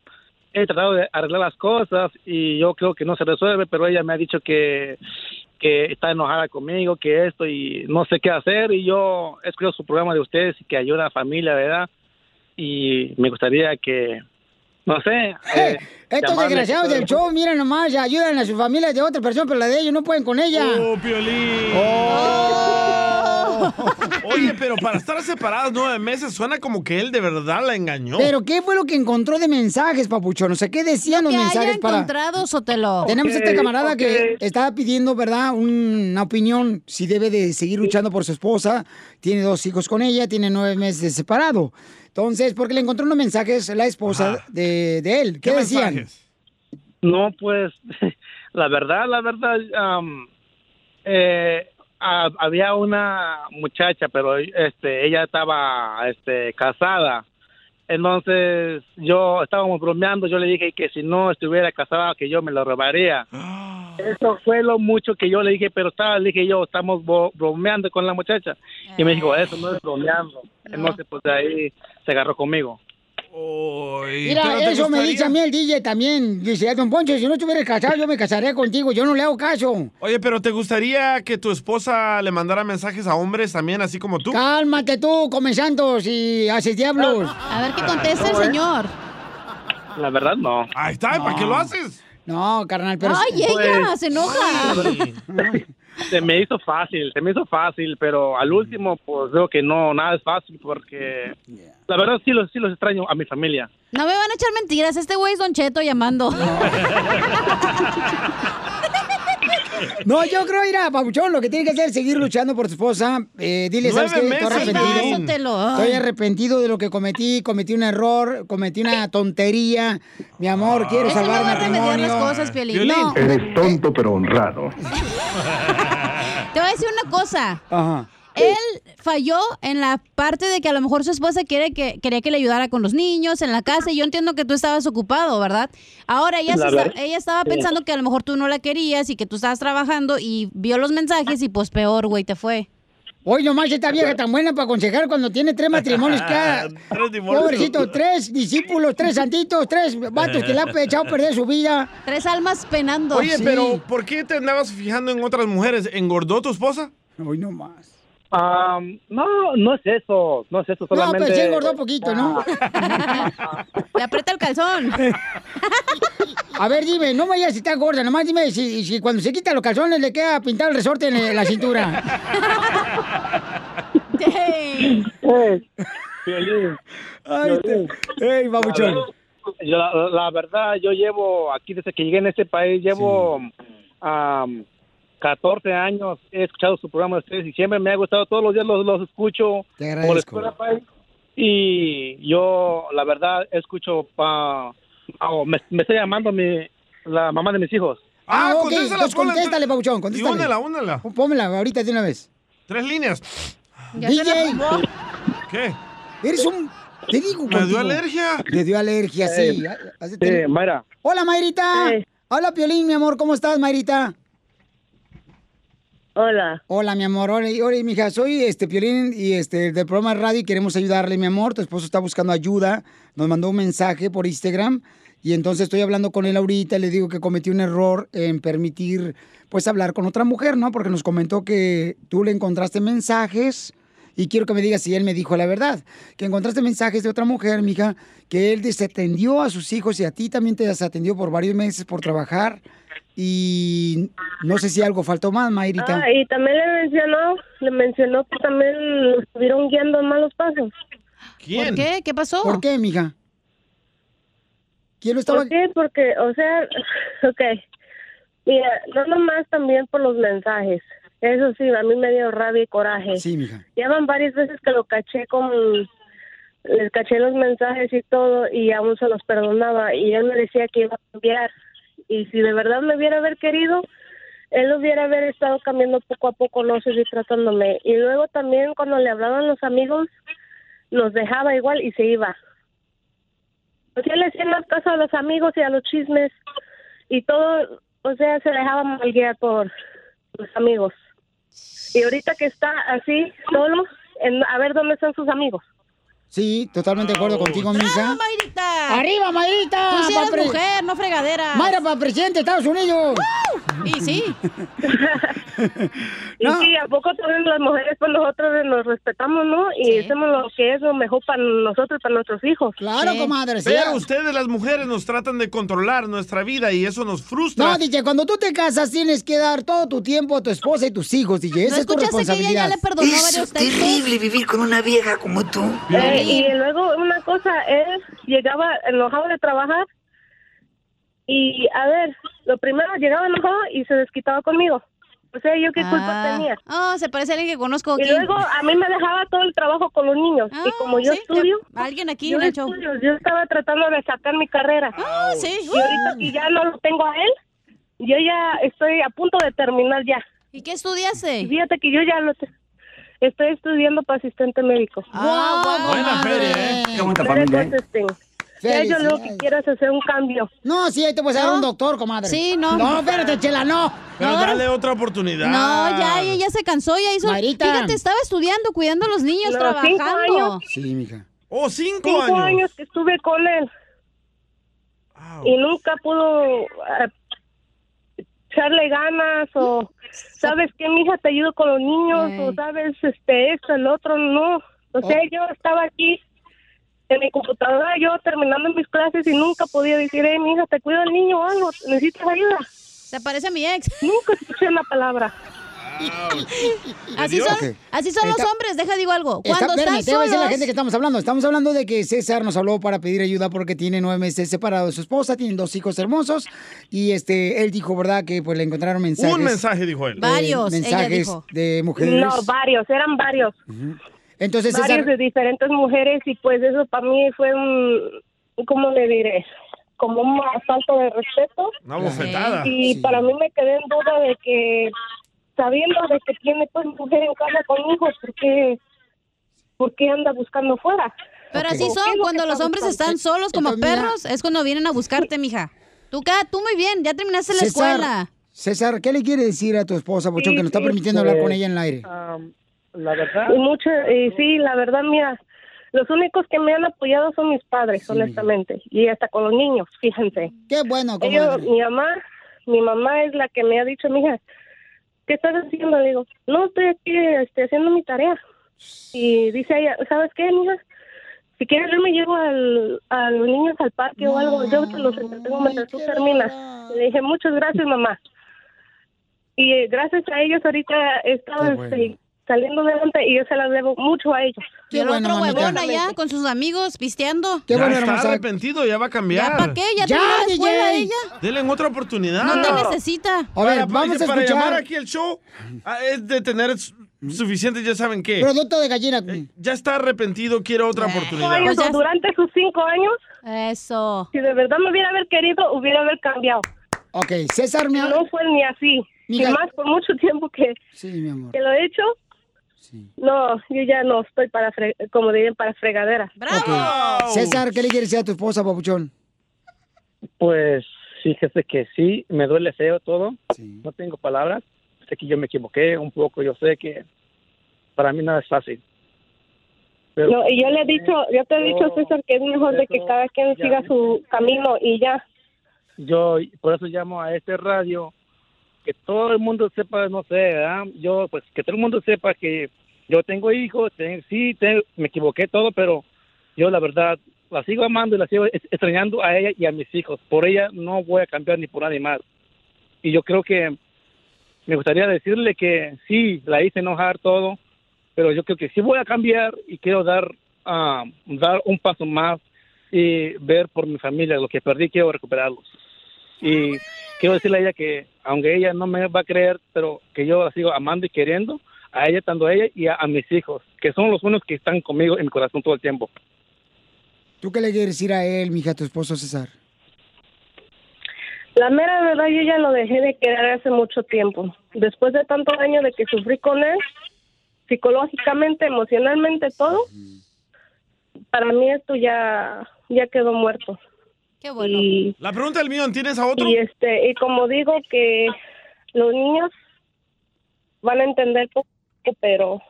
he tratado de arreglar las cosas y yo creo que no se resuelve pero ella me ha dicho que que está enojada conmigo que esto y no sé qué hacer. Y yo he escuchado su programa de ustedes y que ayuda a la familia verdad y me gustaría que no sé eh, Estos llamarle- desgraciados del show, miren nomás, ayudan a sus familias de otra persona, pero la de ellos no pueden con ella. ¡Oh, Piolín! Oye, pero para estar separados nueve meses suena como que él de verdad la engañó. Pero ¿qué fue lo que encontró de mensajes, papuchón? O sea, ¿qué decían los que haya mensajes para...? encontrado, Sotelo. Tenemos Ok, este camarada que estaba pidiendo, ¿verdad? Una opinión, si debe de seguir luchando por su esposa. Tiene dos hijos con ella, tiene nueve meses separado. Entonces, porque le encontró unos mensajes la esposa de, de él. ¿Qué, decían? No, pues, la verdad, la verdad, am, eh, ha- había una muchacha, pero este, ella estaba este, casada. Entonces, yo estábamos bromeando, yo le dije que si no estuviera casada, que yo me lo robaría. Eso fue lo mucho que yo le dije, pero estaba, le dije yo, estamos bo- bromeando con la muchacha. Y me dijo, eso no es bromeando. Entonces, pues de ahí se agarró conmigo. Mira, eso me dice a mí el DJ también. Dice, don Poncho, si no estuvieras casado, yo me casaría contigo. Yo no le hago caso. Oye, pero ¿te gustaría que tu esposa le mandara mensajes a hombres también, así como tú? Cálmate tú, come santos y haces diablos. A ver qué contesta el señor. La verdad, no. Ahí está, ¿para qué lo haces? No, carnal, pero... Ay, ella se enoja. Se me hizo fácil, se me hizo fácil, pero al último, pues veo que no, nada es fácil porque la verdad sí los, sí los extraño a mi familia. No me van a echar mentiras. Este güey es Don Cheto llamando. No, yo creo, mira, Pabuchón, lo que tiene que hacer es seguir luchando por tu esposa. Eh, dile, ¿sabes qué? Estoy arrepentido. Estoy arrepentido de lo que cometí. Cometí un error, cometí una tontería. Mi amor, quiero Eso no salvar va a remediar matrimonio. las cosas, Piolín. No. Eres tonto pero honrado. Te voy a decir una cosa. Ajá. Él falló en la parte de que a lo mejor su esposa quiere que, quería que le ayudara con los niños en la casa y yo entiendo que tú estabas ocupado, ¿verdad? Ahora ella, La se está- verdad, ella estaba sí. pensando que a lo mejor tú no la querías y que tú estabas trabajando y vio los mensajes y pues peor, güey, te fue. Hoy nomás esta vieja tan buena para aconsejar cuando tiene tres matrimonios cada... Pobrecito, tres discípulos, tres santitos, tres vatos que le han echado a perder su vida. Tres almas penando. Oye, Sí. pero ¿por qué te andabas fijando en otras mujeres? ¿Engordó tu esposa? Hoy no Am, no, no es eso, no es eso, solamente... No, pero sí engordó poquito, ¿no? Le aprieta el calzón. A ver, dime, no me vayas si está gorda, nomás dime si, si cuando se quita los calzones le queda pintado el resorte en la cintura. Ay, Piolín. ey, babuchón. La, la verdad, yo llevo aquí desde que llegué en este país, llevo am, 14 años, he escuchado su programa de ustedes y siempre me ha gustado, todos los días los, los escucho Te por agradezco. Spotify. y yo, la verdad, escucho, pa, oh, me, me está llamando mi, la mamá de mis hijos. Ah, ok, contéstala, entonces ponla en contéstale, Y contéstale. únela, únela. Pómela ahorita de una vez. Tres líneas. DJ. ¿Qué? Eres un... Te digo ¿Me dio alergia? Le dio alergia, sí. Eh, eh, Mayra. Hola, Mayrita. Hola, Piolín, mi amor. ¿Cómo estás, Mayrita? Hola. Hola, mi amor. Hola, hola, mija. Soy este Piolín y este del programa radio y queremos ayudarle, mi amor. Tu esposo está buscando ayuda. Nos mandó un mensaje por Instagram y entonces estoy hablando con él ahorita. Le digo que cometí un error en permitir, pues, hablar con otra mujer, ¿no? Porque nos comentó que tú le encontraste mensajes y quiero que me digas si él me dijo la verdad. Que encontraste mensajes de otra mujer, mija, que él desatendió a sus hijos y a ti también te desatendió por varios meses por trabajar. Y no sé si algo faltó más, Mayrita. Ah, y también le mencionó, le mencionó que también lo estuvieron guiando en malos pasos. ¿Quién? ¿Por qué? ¿Qué pasó? ¿Por qué, mija? ¿Quién lo estaba...? ¿Por qué? Porque, o sea, ok. Mira, no nomás también por los mensajes. Eso sí, a mí me dio rabia y coraje. Sí, mija. Ya van varias veces que lo caché con... Les caché los mensajes y todo y aún se los perdonaba y él me decía que iba a cambiar. Y si de verdad me hubiera haber querido, él hubiera haber estado cambiando poco a poco, no seguir tratándome. Y luego también cuando le hablaban los amigos, los dejaba igual y se iba. Sea, le hacía más caso a los amigos y a los chismes y todo, o sea, se dejaba mal guiar por los amigos. Y ahorita que está así, solo, en, a ver dónde están sus amigos. Sí, totalmente de acuerdo contigo, mija. Mayrita! ¡Arriba, Mayrita! Tú sí eres mujer, no fregadera. Mayra para presidente de Estados Unidos. Y sí. Y sí, ¿a poco también las mujeres, pues nosotros nos respetamos, ¿no? Y hacemos lo que es lo mejor para nosotros, para nuestros hijos. Pero ustedes, las mujeres, nos tratan de controlar nuestra vida y eso nos frustra. No, DJ, cuando tú te casas tienes que dar todo tu tiempo a tu esposa y tus hijos, DJ. Esa es tu responsabilidad. Es terrible vivir con una vieja como tú. Eh, y luego una cosa es, llegaba enojado de trabajar y, a ver, lo primero llegaba enojado y se desquitaba conmigo. O sea, ¿yo qué culpa Ah. tenía? Oh, se parece a alguien que conozco Y aquí. luego a mí me dejaba todo el trabajo con los niños. y como yo sí, estudio, alguien aquí yo en el show. estudio, yo estaba tratando de sacar mi carrera. Ah, sí. Y ahorita que ya no lo tengo a él, yo ya estoy a punto de terminar ya. ¿Y qué estudiaste? Y fíjate que yo ya lo estoy estudiando para asistente médico. Ah, Buena feria, ¿eh? Qué bonita Medical familia, ¿eh? Ya yo lo que quiero es hacer un cambio. No, sí, ahí te puedes dar ¿No? un doctor, comadre. Sí, no. No, espérate, chela, no. Pero No, dale otra oportunidad. No, ya, ella ya se cansó, ya hizo. Mayrita. Fíjate, estaba estudiando, cuidando a los niños, No, trabajando. cinco años. Sí, mija. Oh, cinco, Cinco años. años que estuve con él. Y nunca pudo eh, echarle ganas o, ¿sabes qué, mija? Te ayudo con los niños o, ¿sabes? Este, esto, el otro, no. O sea, yo estaba aquí en mi computadora, yo terminando mis clases y nunca podía decir, hey, mija, te cuido el niño o algo, necesitas ayuda. Se parece a mi ex. Nunca escuché una palabra. Así son, así son los Está- hombres, deja digo algo. Está, Cuando espérame, están te a la gente que estamos hablando. Estamos hablando de que César nos habló para pedir ayuda porque tiene nueve meses separado de su esposa, tienen dos hijos hermosos y este él dijo, ¿verdad? Que pues le encontraron mensajes. Un mensaje, dijo él. eh, Varios, ella mensajes dijo. de mujeres. No, varios, eran varios. Entonces, varios César, de diferentes mujeres y pues eso para mí fue un, ¿cómo le diré? Como un asalto de respeto. Una bofetada. Y para mí me quedé en duda de que, sabiendo de que tiene pues mujer en casa con hijos, ¿por qué, por qué anda buscando fuera? Pero así ¿Qué es son, cuando los hombres buscando? están solos como Entonces, mira- perros, es cuando vienen a buscarte, mija. Tú, tú muy bien, ya terminaste la César, escuela. César, ¿qué le quiere decir a tu esposa, Bochón, que nos está permitiendo hablar con ella en el aire? La verdad. Y mucho, y sí, la verdad, mira, los únicos que me han apoyado son mis padres, honestamente, y hasta con los niños, fíjense. Qué bueno, Ellos, mi mamá, mi mamá es la que me ha dicho, mija, ¿qué estás haciendo? Le digo, no, estoy aquí este, haciendo mi tarea. Y dice ella, ¿sabes qué, mija? Si quieres, yo me llevo al, a los niños al parque o algo, yo te los entretengo mientras tú terminas. Le dije, muchas gracias, mamá. Y eh, gracias a ellos ahorita he estado Qué bueno. este, saliendo adelante y yo se las debo mucho a ellos. Y el otro huevón allá con sus amigos pisteando. ya está arrepentido, ya va a cambiar. ¿Ya para qué? ¿Ya terminó la escuela ella? Denle en otra oportunidad. No te necesita. A ver, Para- vamos a para escuchar. llamar aquí el show ah, es de tener su- suficiente, ya saben qué. Producto de gallina. ya está arrepentido, quiere otra oportunidad. años, o durante sus cinco años. Eso. Si de verdad me hubiera haber querido, hubiera haber cambiado. Ok, César, mi No fue ni así. Mija- Y más por mucho tiempo que, Sí, mi amor. que lo he hecho. No, yo ya no estoy para, fre- como dirían, para fregadera. Ok. César, ¿qué le quieres decir a tu esposa, papuchón? Pues fíjese que sí, me duele feo todo. No tengo palabras. Sé que yo me equivoqué un poco. Yo sé que para mí nada es fácil. Pero- No, y yo le he dicho, yo te he dicho, César, que es mejor de que cada quien siga su camino y ya. Yo por eso llamo a este radio que todo el mundo sepa, no sé, ¿verdad? yo pues que todo el mundo sepa que yo tengo hijos, ten- sí, te- me equivoqué todo, pero yo la verdad la sigo amando y la sigo extrañando a ella y a mis hijos. Por ella no voy a cambiar ni por nadie más. Y yo creo que me gustaría decirle que sí, la hice enojar todo, pero yo creo que sí voy a cambiar y quiero dar ah, dar un paso más y ver por mi familia lo que perdí, quiero recuperarlos. Y quiero decirle a ella que, aunque ella no me va a creer, pero que yo la sigo amando y queriendo, a ella, tanto a ella y a, a mis hijos, que son los únicos que están conmigo en mi corazón todo el tiempo. ¿Tú qué le quieres decir a él, mija, a tu esposo César? La mera verdad, yo ya lo dejé de querer hace mucho tiempo. Después de tantos años de que sufrí con él, psicológicamente, emocionalmente, todo, para mí esto ya, ya quedó muerto. Qué bueno. Y, La pregunta del millón, ¿tienes a otro? y este, y como digo que los niños van a entender poco, pero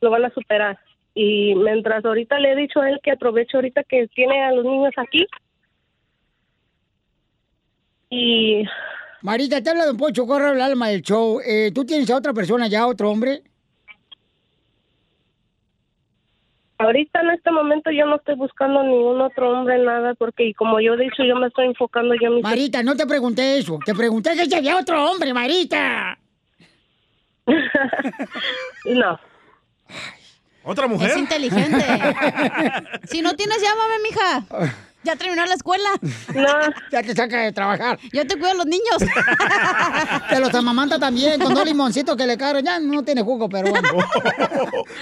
lo van a superar. Y mientras ahorita le he dicho a él que aproveche ahorita que tiene a los niños aquí. Y Marita, te habla Don Pocho, corre el alma del show. Eh, ¿Tú tienes a otra persona ya, otro hombre? ahorita en este momento yo no estoy buscando ningún otro hombre, nada, porque y como yo he dicho, yo me estoy enfocando yo en mi... Marita, no te pregunté eso. Te pregunté que si había otro hombre, Marita. no. ¿Otra Es inteligente. si no tienes, llámame, mija. Ya terminó la escuela. No. Ya te saca de trabajar. Yo te cuido a los niños. Te los amamanta también con dos limoncitos que le cargan. Ya no tiene jugo, pero bueno.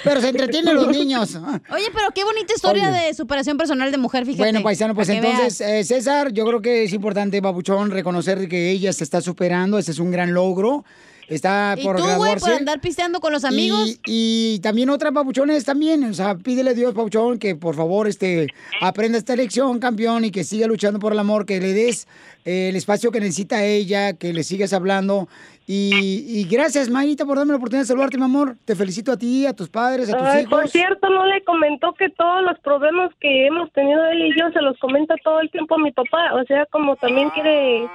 Pero se entretienen los niños. Oye, pero qué bonita historia Oye. de superación personal de mujer, fíjate. Bueno, paisano, pues entonces, eh, César, yo creo que es importante, Babuchón, reconocer que ella se está superando. Ese es un gran logro. Está Y por tú, güey, graduarse. por andar pisteando con los amigos. Y, y también otras papuchones también, o sea, pídele a Dios, papuchón, que por favor este, aprenda esta lección, campeón, y que siga luchando por el amor, que le des eh, el espacio que necesita ella, que le sigas hablando. Y, y gracias, Mayita, por darme la oportunidad de saludarte, mi amor. Te felicito a ti, a tus padres, a tus Ay, hijos. por cierto, no le comentó que todos los problemas que hemos tenido él y yo se los comenta todo el tiempo a mi papá. O sea, como también quiere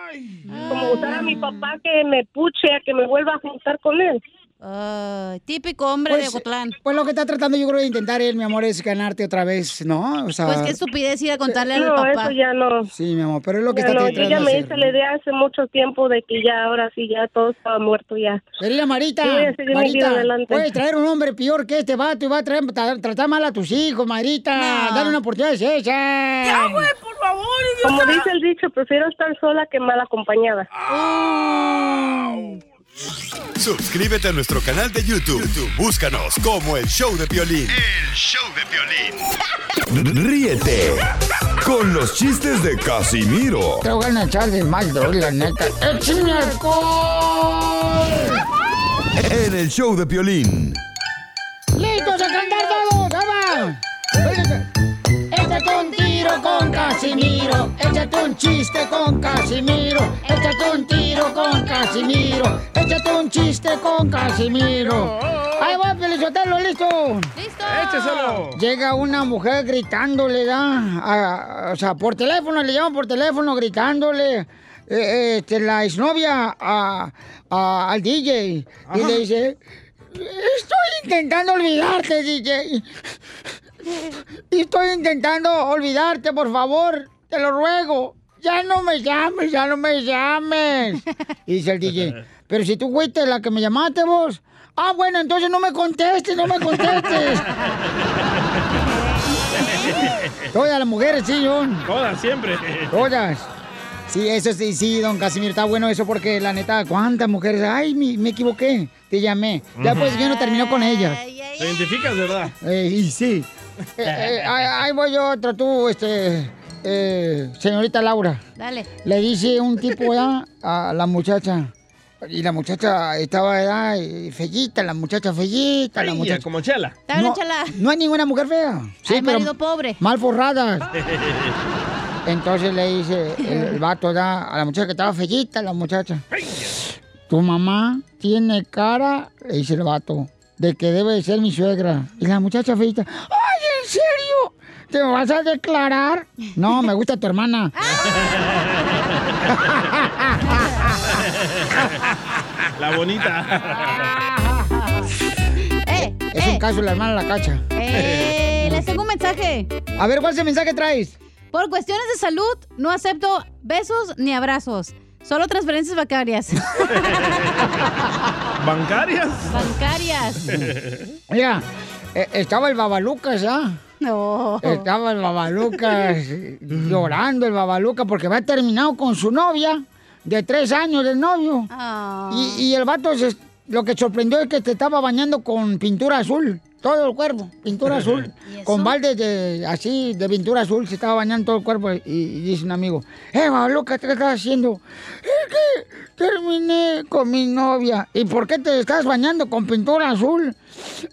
como usar a mi papá que me puche, a que me vuelva a juntar con él. Ay, típico hombre de Ocotlán. Pues lo que está tratando yo creo de intentar él, mi amor, es ganarte otra vez, ¿no? O sea, Pues qué estupidez ir a contarle a mi No, papá. eso ya no. Sí, mi amor, pero es lo que Ya está no, yo tratando ya me hacer. hice la idea hace mucho tiempo de que ya ahora sí ya todo estaba muerto ya. Querida Marita, Sí, Marita, adelante. puedes traer un hombre peor que este vato y va a traer, tra- tratar mal a tus hijos, Marita. Dale una oportunidad a César. Ya, güey, por favor, Como dice el dicho, prefiero estar sola que mal acompañada. Suscríbete a nuestro canal de YouTube. YouTube, Búscanos como el show de violín. El show de violín. Ríete con los chistes de Casimiro Te voy a echar de mal, la neta. ¡Échame alcohol! en el show de violín. ¡Listos a cantar todos! ¡Ahí va! Échate un tiro con Casimiro. Échate un chiste con Casimiro. Échate un tiro con Casimiro. Échate un chiste con Casimiro. Ahí va, Felizotelo, listo. ¡Listo! Écheselo. Llega una mujer gritándole, ¿da? A- a- o sea, por teléfono, le llaman por teléfono gritándole. eh, eh, este, la exnovia a- a- al DJ y le dice, estoy intentando olvidarte, DJ. Y estoy intentando olvidarte, por favor, te lo ruego. Ya no me llames, ya no me llames. Y dice el DJ, pero si tú fuiste la que me llamaste vos. Ah, bueno, entonces no me contestes, no me contestes. Todas las mujeres, sí, John. Todas, siempre. Todas. Sí, eso sí, sí, don Casimiro, está bueno eso porque la neta, ¿cuántas mujeres? Ay, me, me equivoqué, te llamé. Ya pues yo no terminó con ellas. ¿Te identificas, verdad? Eh, y sí. Eh, eh, ahí, voy yo, otro tú, este, eh, señorita Laura. Dale. Le dice un tipo ya a la muchacha. Y la muchacha estaba ya fellita, la muchacha fellita, la muchacha. como chela. No, chala. no hay ninguna mujer fea. Ay, marido pobre. Mal forradas. Entonces le dice el, el vato da a la muchacha que estaba fellita, la muchacha. Tu mamá tiene cara, le dice el vato, de que debe de ser mi suegra. Y la muchacha fellita, ¡ay, en serio! ¿Te vas a declarar? No, me gusta tu hermana. La bonita. Es un caso de la hermana la cacha. Eh, les tengo un mensaje. A ver, ¿cuál es el mensaje que traes? Por cuestiones de salud, no acepto besos ni abrazos. Solo transferencias bancarias. ¿Bancarias? bancarias. Mira, eh, estaba el Babalucas, ¿ah? No. Estaba el babalucas llorando el babaluca porque había terminado con su novia de tres años del novio. Ah. Y, y el vato se- lo que sorprendió es que te estaba bañando con pintura azul. Todo el cuerpo, pintura azul. Con baldes de, así de pintura azul, se estaba bañando todo el cuerpo. Y, y dice un amigo, eh, babaluca, ¿qué estás haciendo? Es que terminé con mi novia. ¿Y por qué te estás bañando con pintura azul?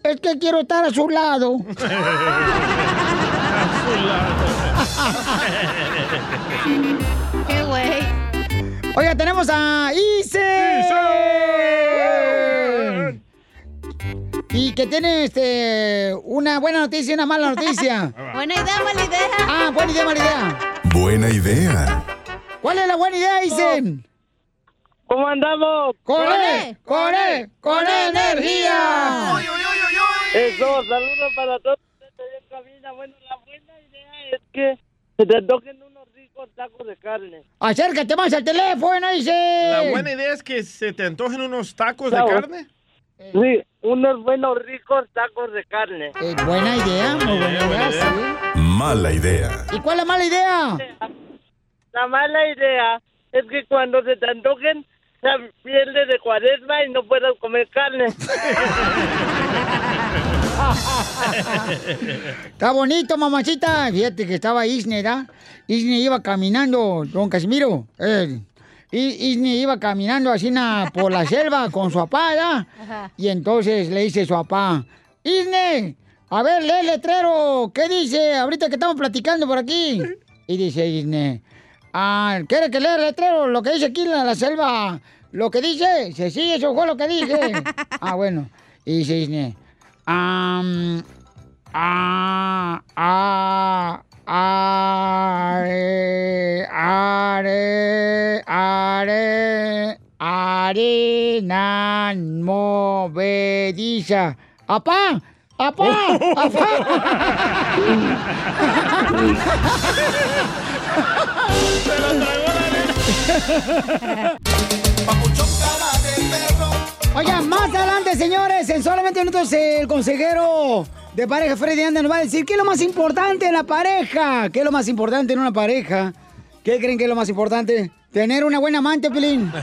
Es que quiero estar a su lado. ¡Qué güey! Oiga, tenemos a Ise. Y que tiene este una buena noticia y una mala noticia. Buena idea, mala idea. Ah, buena idea, mala idea. Buena idea. ¿Cuál es la buena idea, Isen? ¿Cómo andamos? ¡Con él! ¡Con él! ¡Con energía! Eso, saludos para todos ustedes cabina. Bueno, la buena idea es que se te toquen unos ricos tacos de carne. Acércate más al teléfono, Isen. La buena idea es que se te antojen unos tacos de carne. Sí, unos buenos ricos tacos de carne. Eh, buena idea, muy buena idea, sí. Mala idea. ¿Y cuál es la mala idea? La mala idea es que cuando se te antojen, se pierde de cuaresma y no puedas comer carne. Está bonito, mamacita. Fíjate que estaba Isne, ¿verdad? Isne iba caminando, don Casimiro. eh, I- Isne iba caminando así na- por la selva con su papá. Y entonces le dice su papá, Isne, a ver, lee el letrero. ¿Qué dice? Ahorita que estamos platicando por aquí. Y dice Isne, ah, ¿quiere que lea el letrero? Lo que dice aquí en la, la selva. Lo que dice, se sigue, eso fue lo que dije. ah, bueno. Y dice Isne, am, Ah, ah, are, are, are, arena movediza. ¡Apá! ¡Apá! ¡Apá! Oigan, más adelante, señores, en solamente minutos el consejero de pareja Freddy Anda nos va a decir qué es lo más importante en la pareja. ¿Qué es lo más importante en una pareja? ¿Qué creen que es lo más importante? Tener una buena amante, Pelín.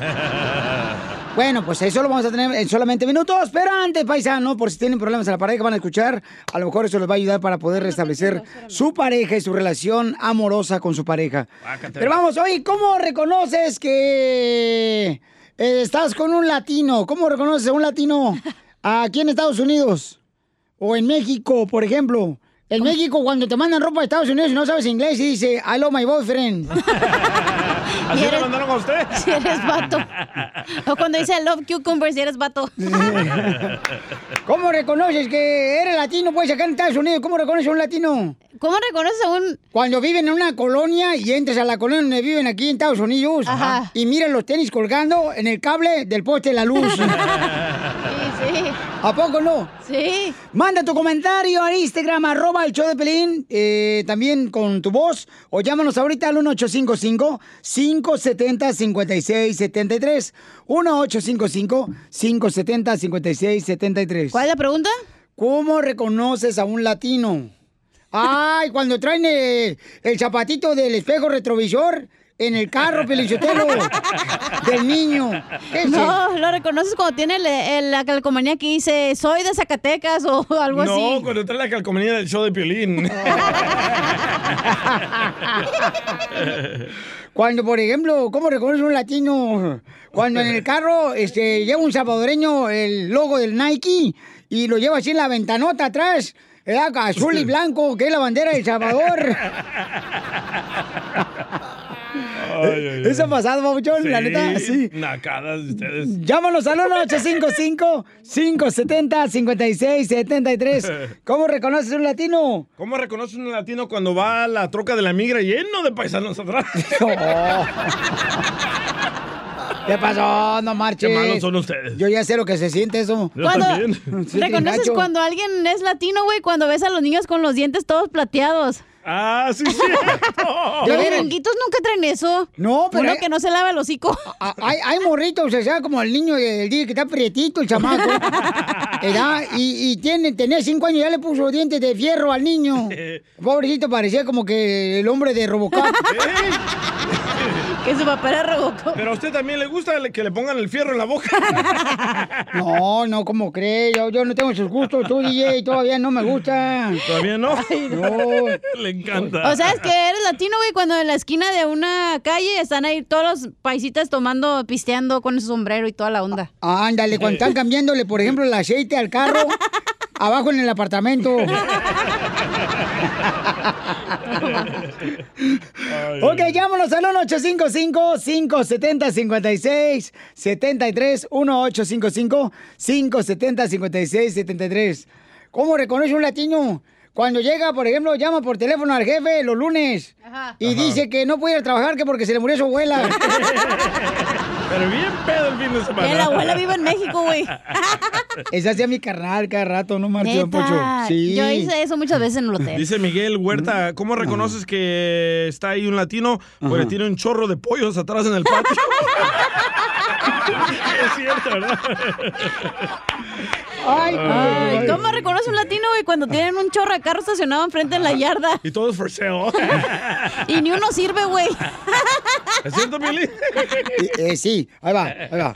Bueno, pues eso lo vamos a tener en solamente minutos, pero antes, paisano, por si tienen problemas en la pareja, van a escuchar, a lo mejor eso les va a ayudar para poder restablecer su pareja y su relación amorosa con su pareja. Pero vamos, oye, ¿cómo reconoces que eh, estás con un latino? ¿Cómo reconoces a un latino aquí en Estados Unidos? O en México, por ejemplo. En México, cuando te mandan ropa de Estados Unidos y no sabes inglés, y dice, I love my boyfriend. ¿Así le mandaron a usted? Si eres vato. O cuando dice I love cucumbers si eres vato. ¿Cómo reconoces que eres latino, pues, acá en Estados Unidos? ¿Cómo reconoces a un latino? ¿Cómo reconoces a un...? Cuando viven en una colonia y entras a la colonia donde viven aquí en Estados Unidos Ajá. y miras los tenis colgando en el cable del poste de la luz. Sí. ¿A poco no? Sí. Manda tu comentario a Instagram, arroba el show de Pelín, eh, también con tu voz, o llámanos ahorita al 1855-570-5673. 1855-570-5673. ¿Cuál es la pregunta? ¿Cómo reconoces a un latino? Ay, cuando traen eh, el zapatito del espejo retrovisor en el carro, Pelichotelo, del niño. ¿Qué es No, lo reconoces cuando tiene el- el- la calcomanía que dice soy de Zacatecas o algo no, así. cuando trae la calcomanía del show de Piolín. Cuando, por ejemplo, ¿cómo reconoce un latino? Cuando en el carro este, lleva un salvadoreño el logo del Nike y lo lleva así en la ventanota atrás, azul y blanco, que es la bandera de El Salvador. ¿Eso ha pasado, Pabuchón? La neta, sí. Nacadas de ustedes. Llámanos al 1-855-570-5673. ¿Cómo reconoces un latino? ¿Cómo reconoce un latino cuando va a la troca de la migra lleno de paisanos atrás? ¿Qué pasó? No marches. Qué malos son ustedes. Yo ya sé lo que se siente eso. Yo Cuando también. Sí, reconoces cuando alguien es latino, güey, cuando ves a los niños con los dientes todos plateados. Ah, sí, sí. De Los merenguitos nunca traen eso. No, pero Uno hay- que no se lava el hocico. Hay, hay morritos, o sea, como el niño del día que está prietito, el chamaco. ¿verdad? Y, y tiene, tenía cinco años y ya le puso dientes de fierro al niño. Pobrecito, parecía como que el hombre de Robocop. Que su papá era Robocop. Pero a usted también le gusta que le pongan el fierro en la boca. No, no, como cree? Yo, yo no tengo esos gustos. Tú, DJ, todavía no me gusta. ¿Todavía no? No. Le encanta. O sea, es que eres latino, güey, cuando en la esquina de una calle están ahí todos los paisitas tomando, pisteando con su sombrero y toda la onda. Ándale, cuando están cambiándole, por ejemplo, el aceite al carro, abajo en el apartamento. Ok, llámanos al 1-855-570-5673. 1-855-570-5673. ¿Cómo reconoce un latino? Cuando llega, por ejemplo, llama por teléfono al jefe los lunes y Ajá. dice que no puede ir a trabajar que porque se le murió su abuela. Pero bien pedo el fin de semana. Que la abuela vive en México, güey. Esa hacía mi carnal cada rato, no marchó, Pocho. Sí. Yo hice eso muchas veces en el hotel. Dice Miguel Huerta, ¿cómo reconoces que está ahí un latino? Porque tiene un chorro de pollos atrás en el patio. es cierto, ¿verdad? Ay, Ay, ¿Cómo reconoce un latino, güey, cuando tienen un chorro de carro estacionado enfrente en la yarda? Y todo es for sale. Y ni uno sirve, güey. ¿Es cierto, Mili? Eh, sí, ahí va, ahí va.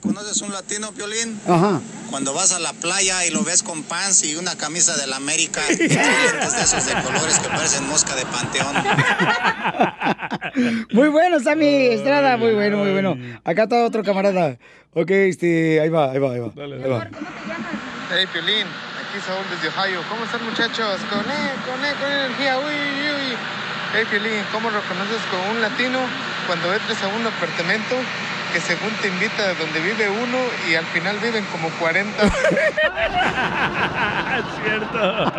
¿Conoces un latino, Piolín? Ajá. Cuando vas a la playa y lo ves con pants y una camisa de la América y lentes de esos de colores que parecen mosca de panteón. Muy bueno, Sammy Estrada, muy bueno, muy bueno. Acá está otro camarada. Ok, este, ahí va, ahí va, ahí va. ahí va. Hey, Piolín, aquí Saúl desde Ohio. ¿Cómo están, muchachos? Con él, con él, con energía. Uy, uy, uy. Hey, Piolín, ¿cómo reconoces con un latino cuando entres a un apartamento que según te invita a donde vive uno y al final viven como 40? es cierto.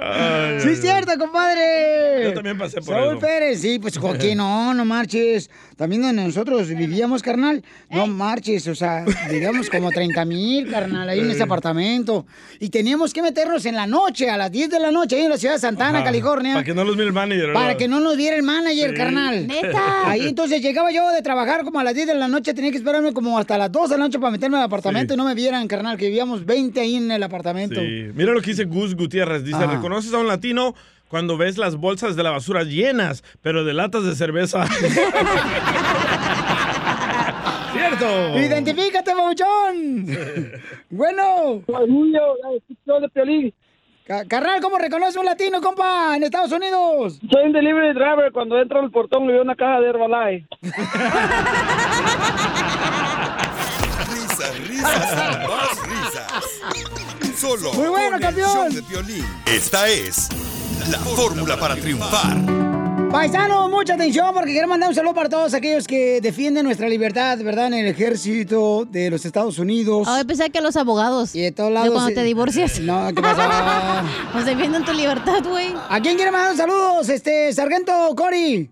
Ay, Sí, es cierto, compadre. Yo también pasé por Saúl eso. Pérez, sí, pues Joaquín, no, no marches. También donde nosotros vivíamos, carnal, no marches, o sea, vivíamos como 30 mil, carnal, ahí en ese apartamento. Y teníamos que meternos en la noche, a las 10 de la noche, ahí en la ciudad de Santana, Ajá. California. Para que no los mire el manager. Para que no nos viera el manager, Sí. carnal. Neta. Ahí entonces llegaba yo de trabajar como a las 10 de la noche, tenía que esperarme como hasta las 2 de la noche para meterme al apartamento Sí. y no me vieran, carnal, que vivíamos 20 ahí en el apartamento. Sí. Mira lo que dice Gus Gutiérrez. Dice, Ajá. Reconoces a un latino cuando ves las bolsas de la basura llenas, pero de latas de cerveza. ¡Cierto! ¡Identifícate, babuchón! bueno. de. Carnal, ¿cómo reconoce un latino, compa, en Estados Unidos? Soy un delivery driver. Cuando entro al portón le veo una caja de Herbalife. Risas, risas más risas. Solo Muy bueno, con el campeón. show de Piolín. Esta es la fórmula para triunfar. Paisano, mucha atención porque quiero mandar un saludo para todos aquellos que defienden nuestra libertad, ¿verdad? En el ejército de los Estados Unidos. Ay, pensé que los abogados. Y de todos De lados. cuando eh, te divorcias. No, ¿qué pasa? Pues defienden tu libertad, güey. ¿A quién quiere mandar saludos? Este, Sargento Cory.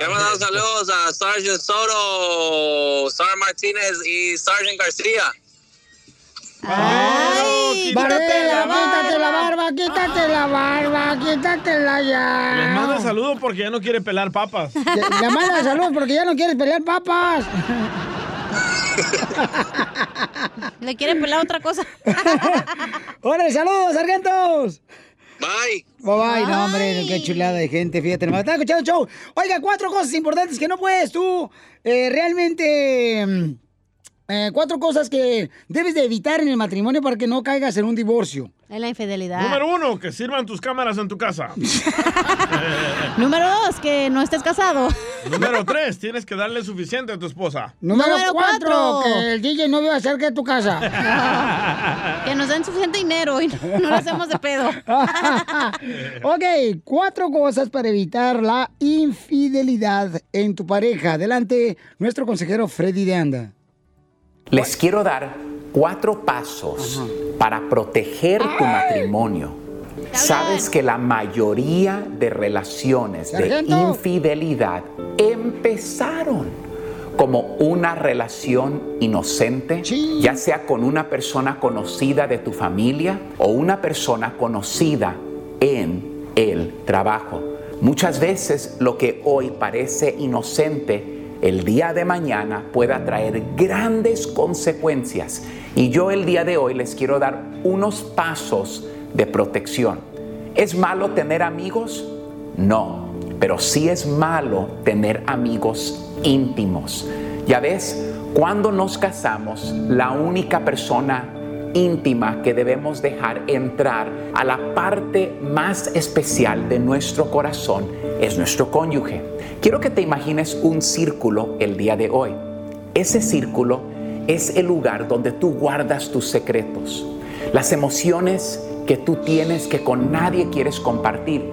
Le mandamos saludos a Sergeant Soto, Sar Martínez y Sergeant García. ¡Ay! quítate la quítate la barba, quítate la barba, quítatela ya. Les manda saludos porque ya no quiere pelar papas. Le, le manda saludos porque ya no quieres pelear papas. Le quieren pelar otra cosa. ¡Órale, saludos, sargentos! Bye. Bye bye, no, hombre, qué chulada de gente, fíjate, nomás. Está escuchando el show. Oiga, cuatro cosas importantes que no puedes tú eh, realmente. Eh, cuatro cosas que debes de evitar en el matrimonio para que no caigas en un divorcio. Es la infidelidad. Número uno, que sirvan tus cámaras en tu casa. Número dos, que no estés casado. Número tres, tienes que darle suficiente a tu esposa. Número, Número cuatro, cuatro. que el DJ no viva cerca de tu casa. Que nos den suficiente dinero y no lo hacemos de pedo. ok, cuatro cosas para evitar la infidelidad en tu pareja. Adelante, nuestro consejero Freddy de Anda. Les quiero dar cuatro pasos para proteger tu matrimonio. Sabes que la mayoría de relaciones de infidelidad empezaron como una relación inocente, ya sea con una persona conocida de tu familia o una persona conocida en el trabajo. Muchas veces lo que hoy parece inocente el día de mañana pueda traer grandes consecuencias. Y yo el día de hoy les quiero dar unos pasos de protección. ¿Es malo tener amigos? No, pero sí es malo tener amigos íntimos. Ya ves, cuando nos casamos, la única persona íntima que debemos dejar entrar a la parte más especial de nuestro corazón es nuestro cónyuge. Quiero que te imagines un círculo el día de hoy. Ese círculo es el lugar donde tú guardas tus secretos, las emociones que tú tienes que con nadie quieres compartir.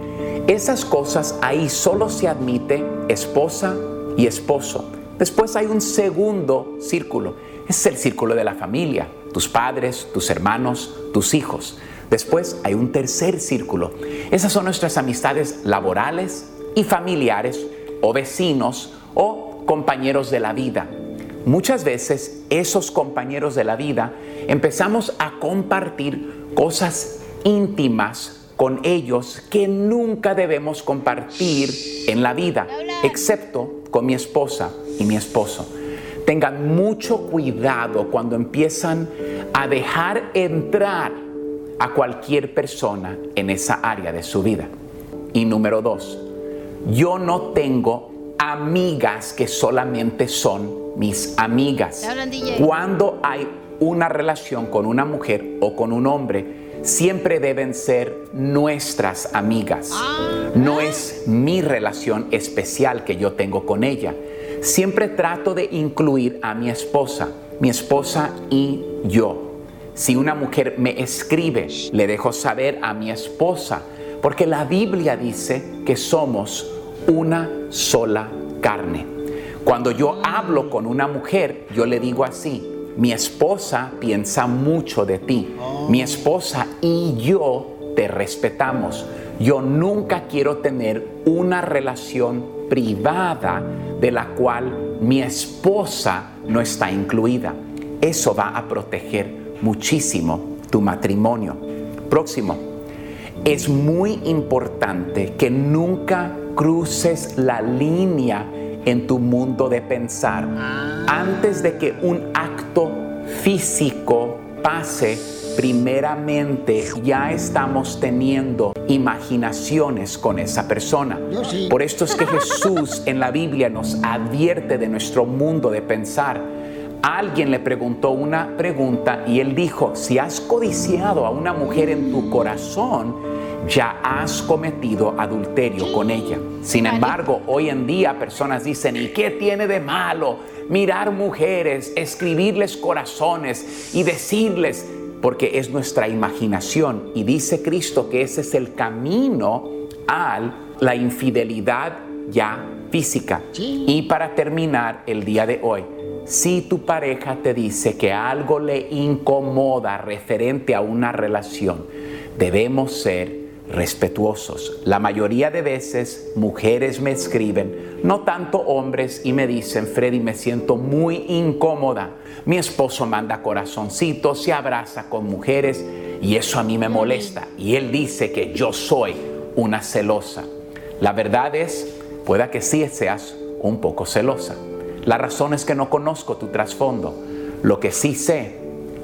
Esas cosas ahí solo se admite esposa y esposo. Después hay un segundo círculo. Es el círculo de la familia, tus padres, tus hermanos, tus hijos. Después hay un tercer círculo. Esas son nuestras amistades laborales y familiares o vecinos o compañeros de la vida. Muchas veces esos compañeros de la vida empezamos a compartir cosas íntimas con ellos que nunca debemos compartir en la vida, excepto con mi esposa y mi esposo. Tengan mucho cuidado cuando empiezan a dejar entrar a cualquier persona en esa área de su vida. Y número dos, yo no tengo amigas que solamente son mis amigas. Cuando hay una relación con una mujer o con un hombre, siempre deben ser nuestras amigas. No es mi relación especial que yo tengo con ella. Siempre trato de incluir a mi esposa, mi esposa y yo. Si una mujer me escribe, le dejo saber a mi esposa, porque la Biblia dice que somos una sola carne. Cuando yo hablo con una mujer, yo le digo así, mi esposa piensa mucho de ti. Mi esposa y yo te respetamos. Yo nunca quiero tener una relación privada de la cual mi esposa no está incluida. Eso va a proteger muchísimo tu matrimonio. Próximo. Es muy importante que nunca cruces la línea en tu mundo de pensar. Antes de que un acto físico pase, primeramente ya estamos teniendo imaginaciones con esa persona. Por esto es que Jesús en la Biblia nos advierte de nuestro mundo de pensar. Alguien le preguntó una pregunta y él dijo, si has codiciado a una mujer en tu corazón, ya has cometido adulterio con ella. Sin embargo, hoy en día personas dicen, ¿y qué tiene de malo mirar mujeres, escribirles corazones y decirles, porque es nuestra imaginación? Y dice Cristo que ese es el camino a la infidelidad ya física. Y para terminar el día de hoy, si tu pareja te dice que algo le incomoda referente a una relación, debemos ser respetuosos. La mayoría de veces mujeres me escriben, no tanto hombres, y me dicen, Freddy, me siento muy incómoda. Mi esposo manda corazoncitos, se abraza con mujeres y eso a mí me molesta. Y él dice que yo soy una celosa. La verdad es, pueda que sí seas un poco celosa. La razón es que no conozco tu trasfondo. Lo que sí sé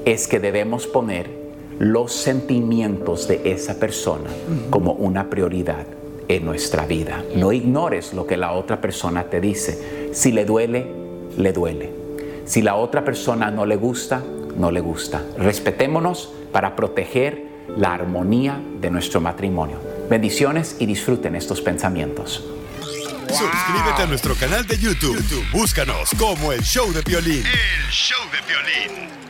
es que debemos poner los sentimientos de esa persona como una prioridad en nuestra vida. No ignores lo que la otra persona te dice. Si le duele, le duele. Si la otra persona no le gusta, no le gusta. Respetémonos para proteger la armonía de nuestro matrimonio. Bendiciones y disfruten estos pensamientos. Suscríbete a nuestro canal de YouTube. YouTube, Búscanos como el Show de Violín. El show de violín.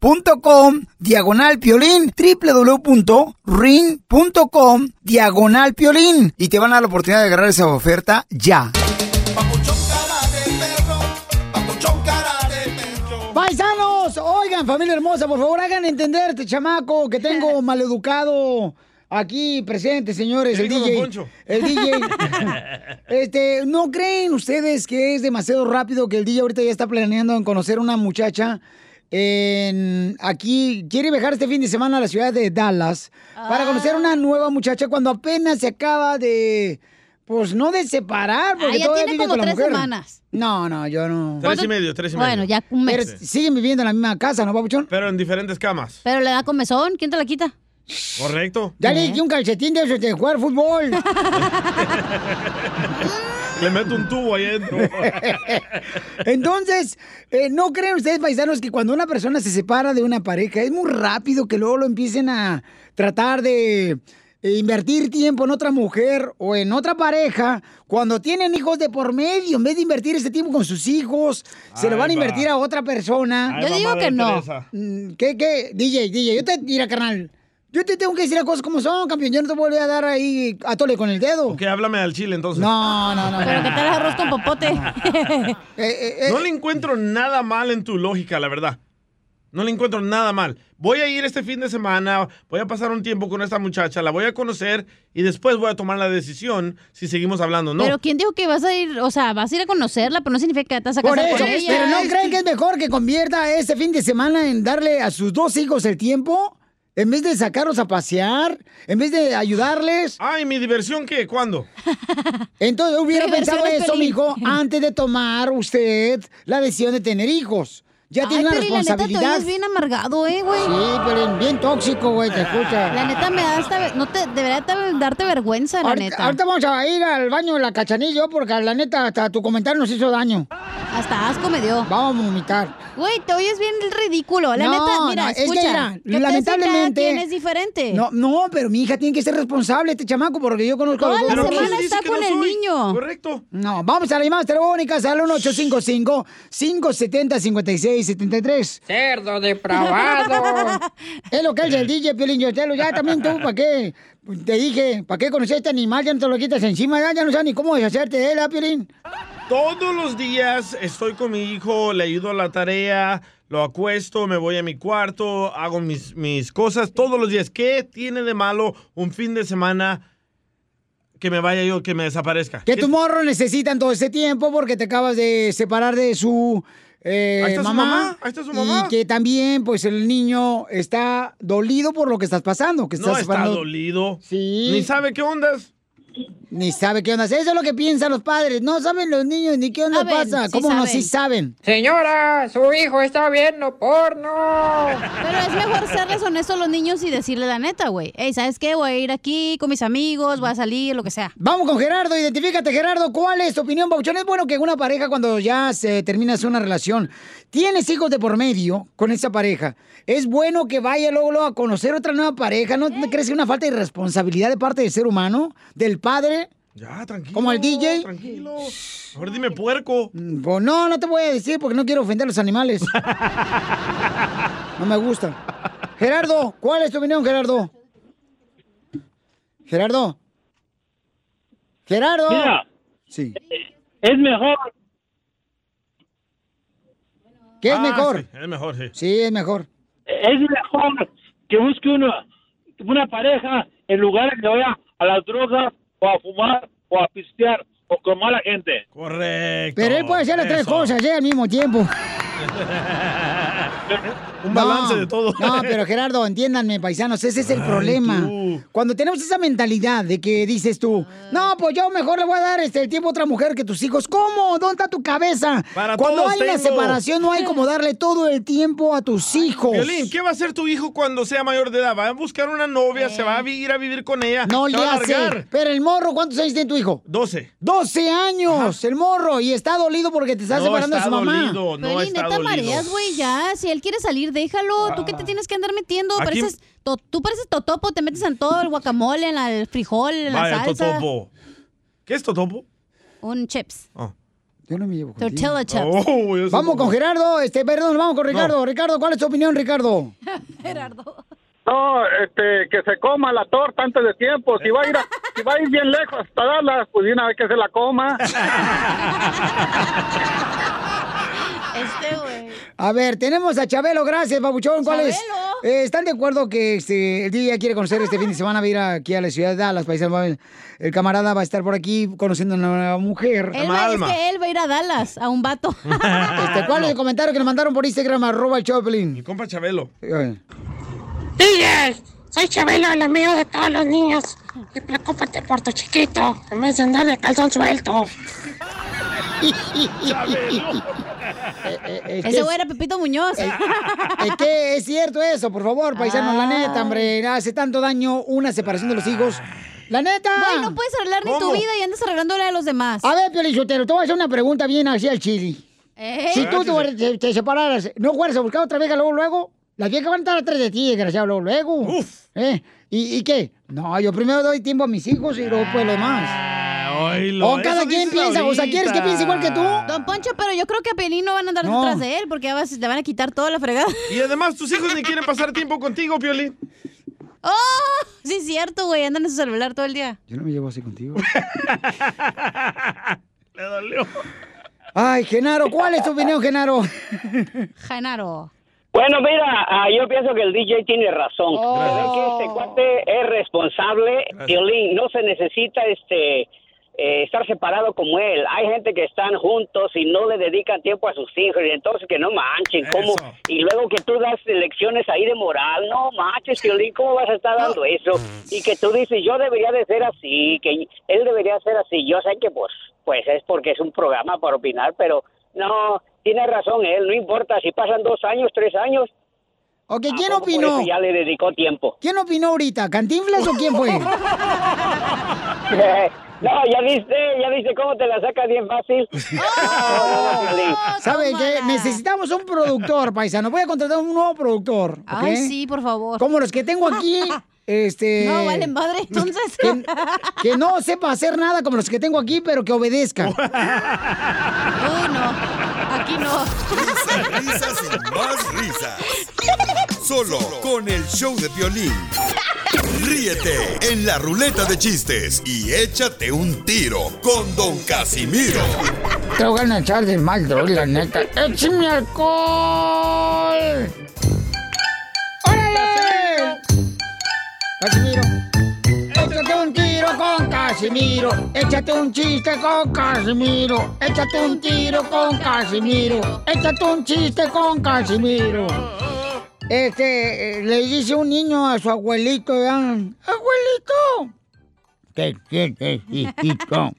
.com diagonal piolín www.ring.com diagonal piolín y te van a dar la oportunidad de agarrar esa oferta ya. Paisanos, oigan familia hermosa, por favor hagan entender este chamaco que tengo maleducado aquí presente, señores, el ¿Qué dijo don DJ. Poncho? El DJ. Este, ¿no creen ustedes que es demasiado rápido que el DJ ahorita ya está planeando en conocer una muchacha en aquí quiere viajar este fin de semana a la ciudad de Dallas para conocer una nueva muchacha cuando apenas se acaba de pues no de separar porque Ah, ya todavía tiene vive como con la tres mujer. semanas. No, no, yo no. Tres y medio, tres y medio. Bueno, ya un mes. Pero siguen viviendo en la misma casa, ¿no, papuchón? Pero en diferentes camas. Pero le da comezón, ¿quién te la quita? Correcto. Ya le dije un calcetín de de jugar fútbol. Le meto un tubo ahí adentro. Entonces, eh, ¿no creen ustedes, paisanos, que cuando una persona se separa de una pareja es muy rápido que luego lo empiecen a tratar de eh, invertir tiempo en otra mujer o en otra pareja cuando tienen hijos de por medio? En vez de invertir ese tiempo con sus hijos, se lo van a va. invertir a otra persona. Ahí Yo digo que no. Teresa. Mm, ¿Qué, qué? DJ, DJ, yo te... Mira, carnal. Yo te tengo que decir las cosas como son, campeón. Yo no te voy a dar ahí a tole con el dedo. Ok, háblame al chile entonces. No, no, no. Pero que te hagas arroz con popote. No le encuentro nada mal en tu lógica, la verdad. No le encuentro nada mal. Voy a ir este fin de semana, voy a pasar un tiempo con esta muchacha, la voy a conocer y después voy a tomar la decisión si seguimos hablando o no. Pero ¿quién dijo que vas a ir? O sea, vas a ir a conocerla, pero no significa que te vas a Por casar eso, con ella. pero ¿no creen que es mejor que convierta ese fin de semana en darle a sus dos hijos el tiempo? En vez de sacarlos a pasear, en vez de ayudarles. Ay, ¿mi diversión qué? ¿Cuándo? Entonces hubiera pensado es eso, mijo, antes de tomar usted la decisión de tener hijos. Ya tiene una Pelín, la neta, te responsabilidad. oyes bien amargado, eh, güey. Sí, pero bien tóxico, güey, te escucha. La neta me da hasta... No te... Debería te- darte vergüenza, la Ahorita, neta. ahorita vamos a ir al baño de la cachanilla, porque la neta, hasta tu comentario nos hizo daño. Hasta asco me dio. Vamos a vomitar. Güey, te oyes bien ridículo. La No, neta, mira, no, es que escucha. mira, ¿qué te hace lamentablemente- cada quien es diferente. No, no, pero mi hija tiene que ser responsable, este chamaco, porque yo conozco a Toda los la dos. semana está con el niño. Correcto. No, vamos a las llamadas telefónicas al 1855-570-5673. Cerdo depravado. Es lo que es el DJ Piolín Yotelo. Ya también tú, ¿para qué? Te dije, ¿para qué conocer a este animal? Ya no te lo quitas encima, ya, ya no sabes ni cómo deshacerte de él, ¿ah, Piolín? Todos los días estoy con mi hijo, le ayudo a la tarea, lo acuesto, me voy a mi cuarto, hago mis, mis cosas todos los días. ¿Qué tiene de malo un fin de semana que me vaya yo, que me desaparezca? Que tu morro necesitan todo ese tiempo porque te acabas de separar de su eh, Ahí está su mamá. ahí está su mamá. Y que también, pues, el niño está dolido por lo que estás pasando. Que No estás está dolido. Sí. Ni sabe qué ondas. Ni sabe qué onda. Eso es lo que piensan los padres. No saben los niños ni qué onda Saben, pasa. sí ¿Cómo no? Sí saben. Señora, su hijo está viendo porno. Pero es mejor serles honestos a los niños y decirle la neta, güey. Ey, ¿sabes qué? Voy a ir aquí con mis amigos, voy a salir, lo que sea. Vamos con Gerardo, identifícate Gerardo, ¿cuál es tu opinión, Bauchón? Es bueno que una pareja cuando ya se termina una relación, tienes hijos de por medio con esa pareja, es bueno que vaya luego, luego a conocer otra nueva pareja, ¿no te crees que es una falta de responsabilidad de parte del ser humano, del padre? Ya, tranquilo. Como el DJ. Tranquilo. Ahora dime puerco. Pues no, no te voy a decir porque no quiero ofender a los animales. No me gusta. Gerardo, ¿cuál es tu opinión, Gerardo? Gerardo. Gerardo. Mira. Sí. Es mejor. ¿Qué es Ah, mejor? sí, es mejor, sí. Sí, es mejor. Es mejor que busque una, una pareja en lugar de que vaya a las drogas o a fumar o a pistear o con mala gente. Correcto. Pero él puede hacer las tres cosas ¿eh? al mismo tiempo. Un balance de todo. No, pero Gerardo, entiéndanme, paisanos, ese es el problema. Cuando tenemos esa mentalidad de que dices tú, no, pues yo mejor le voy a dar este, el tiempo a otra mujer que tus hijos. ¿Cómo? ¿Dónde está tu cabeza? Para Cuando hay una tengo. separación, no hay como darle todo el tiempo a tus hijos. Violín, ¿qué va a hacer tu hijo cuando sea mayor de edad? ¿Va a buscar una novia? ¿Se va a vi- ir a vivir con ella? No ¿Se le hace. Pero el morro, ¿cuántos años tiene tu hijo? 12. 12 años, el morro, y está dolido porque te estás No separando de está su mamá. dolido, no está neta dolido. mareas, güey, ya. Si él quiere salir, déjalo. ¿Tú qué te tienes que andar metiendo? Aquí- Pareces, to- tú pareces totopo, te metes en todo, el guacamole, en la- el frijol, en la Vaya, salsa. Totopo. ¿Qué es Totopo? Un chips. Yo no me llevo. Tortilla chips. Oh, Vamos con Gerardo, este, perdón, vamos con Ricardo. Ricardo, ¿cuál es tu opinión, Ricardo? No, este, que se coma la torta antes de tiempo. Si va a ir, a- si va a ir bien lejos hasta darla, pues una vez que se la coma. Este, güey. A ver, tenemos a Chabelo, gracias, babuchón. ¿Cuál es? Chabelo. Eh, ¿Están de acuerdo que este, el día quiere conocer este fin de semana? Va a ir aquí a la ciudad de Dallas, paisanos. El camarada va a estar por aquí conociendo a una nueva mujer. Él va, es que él va a ir a Dallas, a un vato. Este, ¿Cuál es el comentario que nos mandaron por Instagram, arroba el Choplin? Mi compa Chabelo. DJ, soy Chabelo, el amigo de todos los niños. Y preocúpate por tu chiquito, en vez de andar de calzón suelto. Ese güey era Pepito Muñoz. Es que es cierto eso, por favor, paisanos, la neta, hombre, hace tanto daño una separación de los hijos. La neta. Güey, no puedes arreglar ni tu vida y andas arreglando la de los demás. A ver, Piolichotero, te voy a hacer una pregunta bien así al chili. Eh. Si tú te separaras, ¿no fueras a buscar otra vieja luego, luego? Las viejas van a estar atrás de ti, desgraciado, luego, luego. ¿Eh? ¿Y, y qué? No, yo primero doy tiempo a mis hijos y luego pues lo demás. Oílo, O cada quien piensa, o sea, ¿quieres que ahorita. piense igual que tú? Don Poncho, pero yo creo que a Pelín no van a andar No. detrás de él porque ya vas- te van a quitar toda la fregada. Y además tus hijos ni quieren pasar tiempo contigo, Piolín. ¡Oh! Sí, es cierto, güey. Andan en su celular todo el día. Yo no me llevo así contigo. Le dolió. Ay, Genaro, ¿cuál es tu opinión, Genaro? Genaro. Bueno, mira, ah, yo pienso que el DJ tiene razón. Oh. Que este cuate es responsable. Piolín, no se necesita este eh, estar separado como él. Hay gente que están juntos y no le dedican tiempo a sus hijos y entonces que no manchen. ¿cómo? Eso. Y luego que tú das lecciones ahí de moral. No manches, Piolín, ¿cómo vas a estar dando eso? Y que tú dices, yo debería de ser así, que él debería ser así. Yo sé que pues, pues es porque es un programa para opinar, pero no, tiene razón él. No importa si pasan dos años, tres años. Ok, ¿a ¿quién opinó? ya le dedicó tiempo. ¿Quién opinó ahorita? ¿Cantinflas o quién fue? no, ya viste, ya viste cómo te la sacas bien fácil. No, no, no, Piolín. ¿Sabe qué? Necesitamos un productor, paisano. Voy a contratar un nuevo productor. ¿ok? Ay, sí, por favor. Como los que tengo aquí. Este. No, vale madre, entonces. Que, que no sepa hacer nada como los que tengo aquí, pero que obedezca. Uy, no. Aquí no. Risas, risas y más risas. Solo con el show de violín. Ríete en la ruleta de chistes y échate un tiro con Don Casimiro. Te voy a echar de mal, droga, la neta. ¡Échame alcohol! Casimiro. Échate un tiro con Casimiro. Échate un chiste con Casimiro. Échate un tiro con Casimiro. Échate un chiste con Casimiro. Este, eh, le dice un niño a su abuelito. ¡Abuelito! ¿Qué quieres, hijito?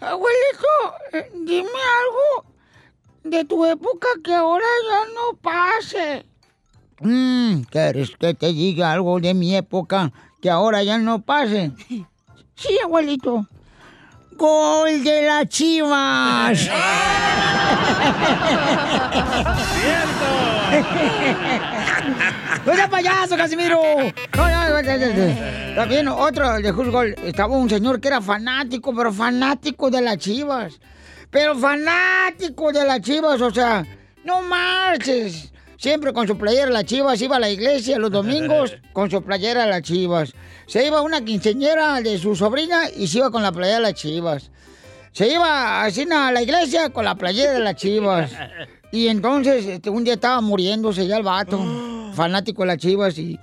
Abuelito, eh, dime algo de tu época que ahora ya no pase. Mm, ¿Quieres que te diga algo de mi época que ahora ya no pase? Sí, abuelito. Gol de las chivas. ¡No sea payaso, Casimiro! No, no, no, no, no, no. También otro de fútbol. Estaba un señor que era fanático, pero fanático de las chivas. Pero fanático de las chivas, o sea, no marches. Siempre con su playera de las chivas, iba a la iglesia los domingos con su playera de las chivas. Se iba una quinceñera de su sobrina y se iba con la playera de las chivas. Se iba así a la iglesia con la playera de las chivas. Y entonces este, un día estaba muriéndose ya el vato, fanático de las chivas, y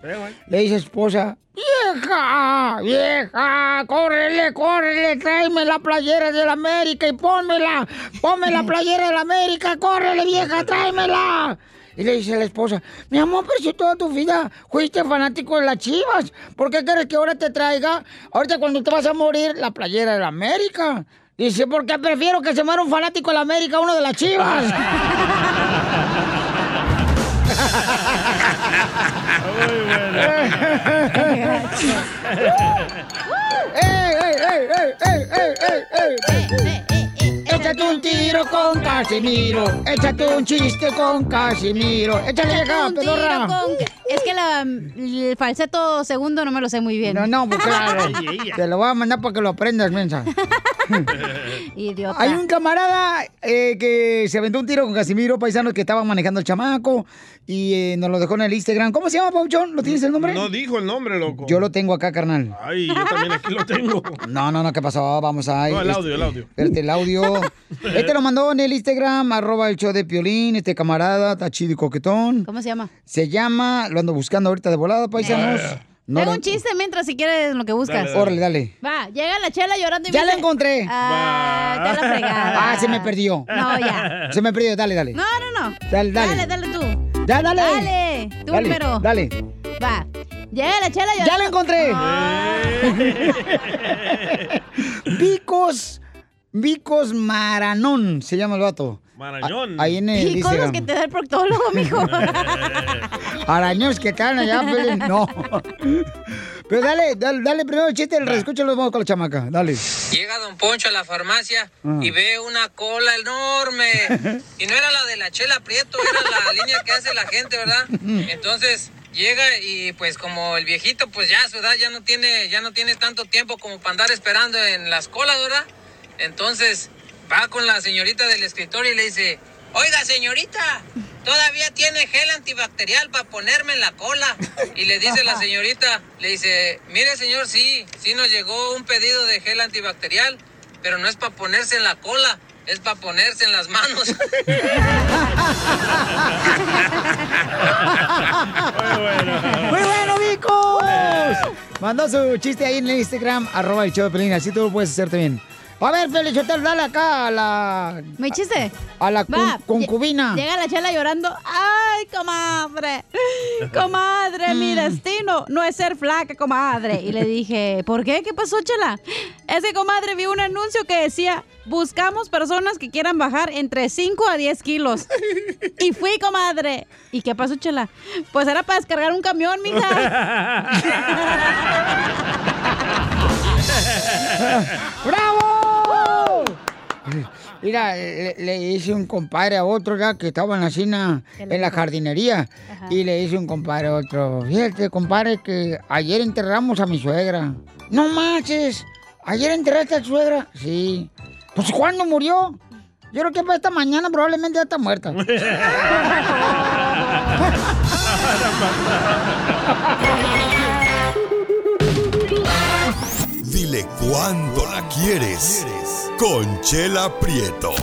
le dice a su esposa, vieja, vieja, córrele, córrele, tráeme la playera de la América y pónmela, ponme la playera de la América, córrele, vieja, tráemela. Y le dice la esposa, mi amor, pero si toda tu vida fuiste fanático de las chivas, ¿por qué quieres que ahora te traiga, ahorita cuando te vas a morir, la playera de la América? Dice, porque prefiero que se muera un fanático de la América a uno de las chivas. ¡Ey, ey, ey, ey, ey, ey, ey, ey! Échate un tiro con Casimiro. Échate un chiste con Casimiro. Échale acá, Un tiro pedorra. con- Es que la, el falseto segundo no me lo sé muy bien. No, no, pues claro. Te lo voy a mandar para que lo aprendas, mensa. Idiota. Hay un camarada eh, que se aventó un tiro con Casimiro, paisano, que estaba manejando el chamaco y eh, nos lo dejó en el Instagram. ¿Cómo se llama, Pauchón? ¿Lo tienes el nombre? No dijo el nombre, loco. Yo lo tengo acá, carnal. Ay, yo también aquí lo tengo. No, no, no, ¿qué pasó? Vamos a... No, el audio, el audio. Espérate, el audio. Este lo mandó en el Instagram, arroba el show de Piolín, este camarada, está chido y coquetón. ¿Cómo se llama? Se llama, lo ando buscando ahorita de volada, paisanos. No Tengo lo- un chiste mientras si quieres lo que buscas. Órale, dale. Va, llega la chela llorando y Ya me la dice- encontré. Ah, ya la fregada. Ah, se me perdió. No, ya. Se me perdió, dale, dale. No, no, no. Dale, dale. Dale, dale tú. Ya, dale. Dale. Tú Dale, primero. Dale. Va. Llega la chela llorando. ¡Ya la encontré! Vicos, Vicos Maranón, se llama el vato. Marañón. A- ahí en el Y con los que te da el proctólogo, mijo. Araños que están allá. No. Pero dale, dale, dale primero el chiste, el reescucho lo vamos con la chamaca. Dale. Llega Don Poncho a la farmacia Ah. y ve una cola enorme. Y no era la de la chela Prieto, era la línea que hace la gente, ¿verdad? Entonces llega y pues como el viejito pues ya a su edad ya no tiene ya no tiene tanto tiempo como para andar esperando en las colas, ¿verdad? Entonces va con la señorita del escritorio y le dice, "Oiga, señorita, todavía tiene gel antibacterial para ponerme en la cola." Y le dice la señorita, le dice, "Mire, señor, sí, sí nos llegó un pedido de gel antibacterial, pero no es para ponerse en la cola, es para ponerse en las manos." ¡Muy bueno, Vicos! Mandó su chiste ahí en el Instagram, arroba el show de Pelín, así tú lo puedes hacer también. A ver, Pelichotel, dale acá a la... ¿Me chiste? A la Va, concubina. Llega la chela llorando. ¡Ay, comadre! Comadre, mi destino no es ser flaca, comadre. Y le dije, ¿por qué? ¿Qué pasó, chela? Es que, comadre, vi un anuncio que decía, buscamos personas que quieran bajar entre 5 a 10 kilos. Y fui, comadre. ¿Y qué pasó, chela? Pues era para descargar un camión, mija. ¡Bravo! Mira, le, le hice un compadre a otro ya que estaba en la cena, en la jardinería. Y le hice un compadre a otro. Fíjate, compadre, que ayer enterramos a mi suegra. No manches. ¿Ayer enterraste a tu suegra? Sí. Pues ¿cuándo murió? Yo creo que para esta mañana probablemente ya está muerta. Dile cuándo la quieres. Conchela Prieto.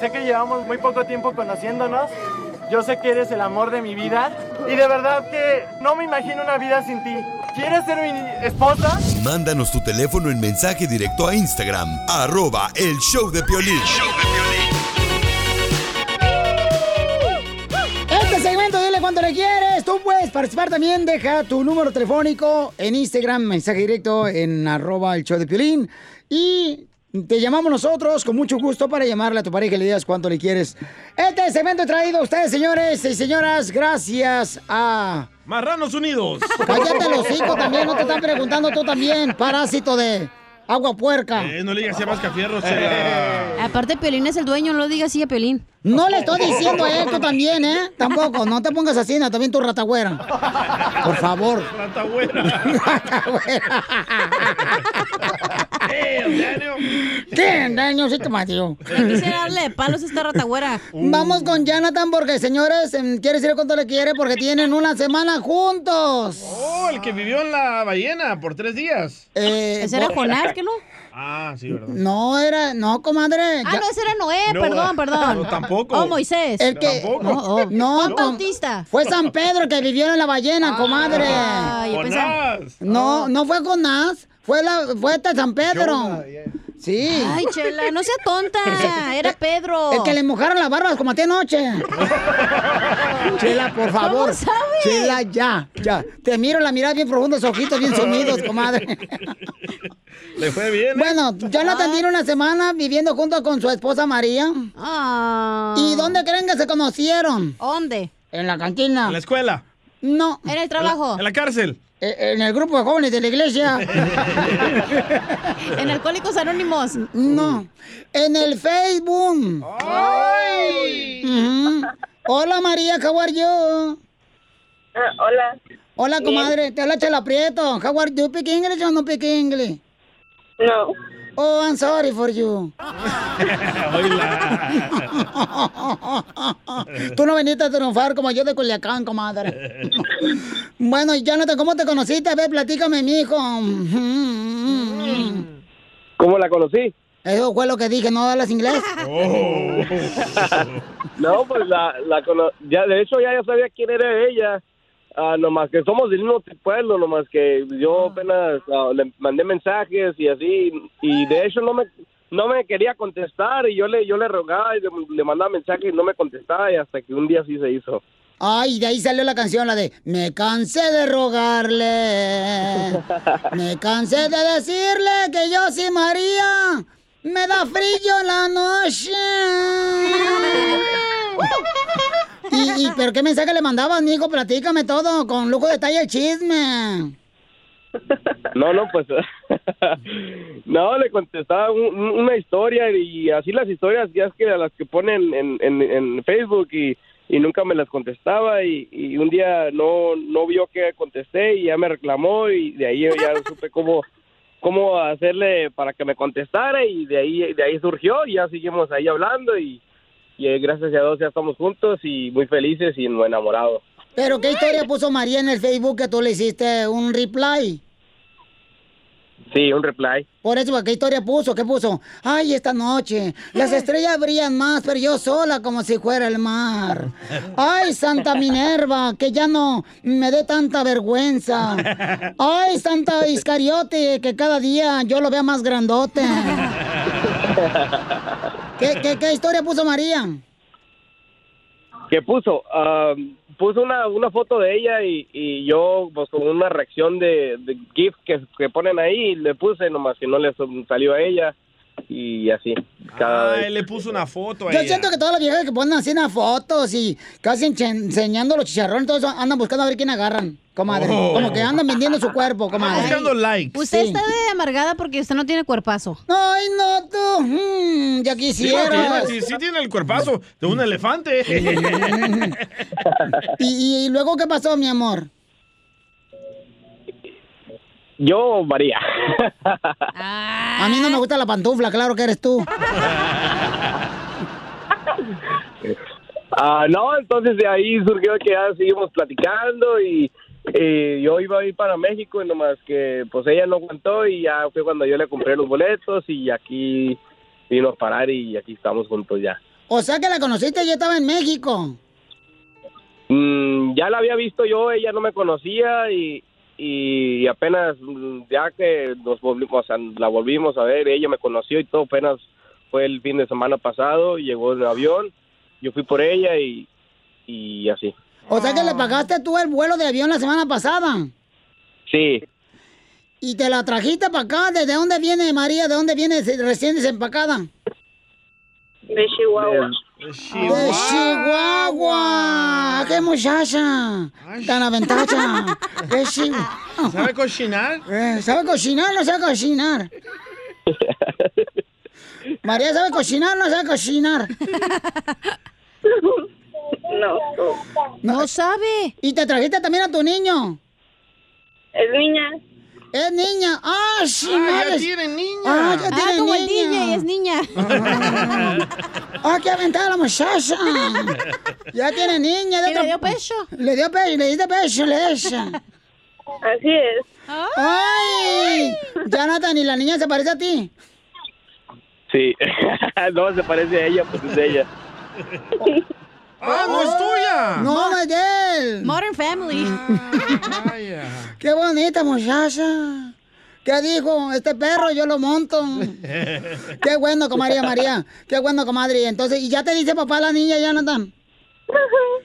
Sé que llevamos muy poco tiempo conociéndonos. Yo sé que eres el amor de mi vida. Y de verdad que no me imagino una vida sin ti. ¿Quieres ser mi esposa? Mándanos tu teléfono en mensaje directo a Instagram, arroba el show de Piolín. Este segmento, dile cuánto le quieres. Tú puedes participar también. Deja tu número telefónico en Instagram, mensaje directo en arroba el show de Piolín. Y te llamamos nosotros con mucho gusto para llamarle a tu pareja y le digas cuánto le quieres. Este segmento traído a ustedes, señores y señoras, gracias a... Marranos Unidos. Cállate los hijos también, no te están preguntando tú también, parásito de agua puerca. Eh, no le digas así a Mascafierro, Chela. Aparte, Piolín es el dueño, no lo digas así a Piolín. No le estoy diciendo a tú también, ¿eh? Tampoco, no te pongas así, no, también tu ratagüera. Por favor. ¿Qué, Daniel? Sí te mató. Ya quisiera darle palos a esta ratagüera. Vamos con Jonathan porque, señores, em, quiere decir cuánto le quiere porque tienen una semana juntos. Oh, el que vivió en la ballena por tres días. Eh, Ese era Jonás, ¿que no? Ah, sí, ¿verdad? No, era, no, comadre. Ah, ya- no, ese era Noé, No, perdón, perdón. no, tampoco. Oh, Moisés. El que, Tampoco. no, Oh, no, Juan com- Bautista. Fue San Pedro que vivió en la ballena, comadre. Ah, pensaba- Jonás. No, no fue Jonás, fue la, fue este San Pedro. Sí. Ay, Chela, no sea tonta. Era Pedro. El que le mojaron las barbas como a ti anoche. Chela, por favor. ¿Cómo sabe? Chela, ya, ya. Te miro la mirada bien profunda, ojitos bien sumidos, comadre. Le fue bien. ¿eh? Bueno, Jonathan tiene una semana viviendo junto con su esposa María. Ah. ¿Y dónde creen que se conocieron? ¿Dónde? En la cantina. En la escuela. No. En el trabajo. En la cárcel. Eh, En el grupo de jóvenes de la iglesia. En Alcohólicos Anónimos. No. En el Facebook. Ujú. Hola María, how are you? hola. Hola Bien. comadre, te habla Chela Prieto. How are you? Speak English o no speak English? No. Oh, I'm sorry for you. Tú no viniste a triunfar como yo de Culiacán, comadre. Bueno, y Jonathan, ¿cómo te conociste? A ver, platícame, mijo. ¿Cómo la conocí? Eso fue lo que dije, ¿no hablas inglés? no, pues la, la cono- ya de hecho ya, ya sabía quién era ella. Ah, nomás que somos del mismo pueblo, nomás que yo apenas ah, le mandé mensajes y así y de hecho no me no me quería contestar y yo le yo le rogaba y le, le mandaba mensajes y no me contestaba y hasta que un día sí se hizo. Ay, de ahí salió la canción, la de Me cansé de rogarle. Me cansé de decirle que yo sí, María. Me da frío la noche. ¿Y, pero qué mensaje le mandabas, mijo? Platícame todo, con lujo de detalle el chisme. No, no, pues no, le contestaba un- un- una historia y así las historias ya es que las que ponen en, en, en Facebook y, y nunca me las contestaba y, y un día no, no vio que contesté y ya me reclamó y de ahí yo ya supe cómo, cómo hacerle para que me contestara y de ahí, de ahí surgió y ya seguimos ahí hablando y, y gracias a Dios ya estamos juntos y muy felices y enamorados. Pero qué historia puso María en el Facebook que tú le hiciste un reply. Sí, un reply. Por eso, ¿qué historia puso? ¿Qué puso? Ay, esta noche, las estrellas brillan más, pero yo sola como si fuera el mar. Ay, Santa Minerva, que ya no me dé tanta vergüenza. Ay, Santa Iscariote, que cada día yo lo vea más grandote. ¿Qué, qué, qué historia puso María? que puso Ah, puso una, una foto de ella y, y yo pues con una reacción de, de GIF que, que ponen ahí le puse nomás que no le salió a ella y así cada Ay, vez. le puso una foto a Yo ella. siento que todas las viejas que ponen así unas fotos y casi enseñando los chicharrones, todo eso, andan buscando a ver quién agarran, comadre. Oh. Como que andan vendiendo su cuerpo, comadre. buscando likes. Usted Sí. está de amargada porque usted no tiene cuerpazo. Ay, no, tú. mm, ya Sí, tiene, sí, sí tiene el cuerpazo de un elefante. ¿Y, y luego qué pasó, mi amor? yo María A mí no me gusta la pantufla, claro que eres tú. Ah, no entonces de ahí surgió que ya seguimos platicando y eh, yo iba a ir para México y nomás que pues ella no aguantó y ya fue cuando yo le compré los boletos y aquí vino a parar y aquí estamos juntos ya O sea que la conociste y yo estaba en México. Mm, ya la había visto yo, ella no me conocía y, y apenas mm, ya que nos volvimos, o sea, la volvimos a ver, ella me conoció y todo, apenas fue el fin de semana pasado, llegó en avión, yo fui por ella y, y así. O sea que le pagaste tú el vuelo de avión la semana pasada. Sí, Y te la trajiste para acá. ¿Desde dónde viene María? ¿De dónde viene recién desempacada? De Chihuahua. De Chihuahua. ¡Qué muchacha! Tan aventacha. ¡Qué Chihuahua! ¿Sabe cocinar? Eh, ¿Sabe cocinar o no sabe cocinar? María, ¿sabe cocinar o no sabe cocinar? No. No sabe. ¿Y te trajiste también a tu niño? Es niña. Es niña. ¡Ah, sí, Ah, ya madre! tiene niña. ¡Ah, ya Ah, tiene como el niña! DJ es niña. ¡Ah, qué aventada la muchacha! Ya tiene niña. de ¿Y le otro- dio pecho? Le dio pecho, le diste pecho, le esa. Así es. ¡Ay! Jonathan, ¿y la niña se parece a ti? sí, no se parece a ella, pues es ella. ¡Ah, no es tuya! No, no es de él. Modern Family. ¡Qué bonita muchacha! ¿Qué dijo? Este perro yo lo monto. Qué bueno, comadre María. Qué bueno, comadre. Entonces, ¿y ya te dice papá la niña, Jonathan?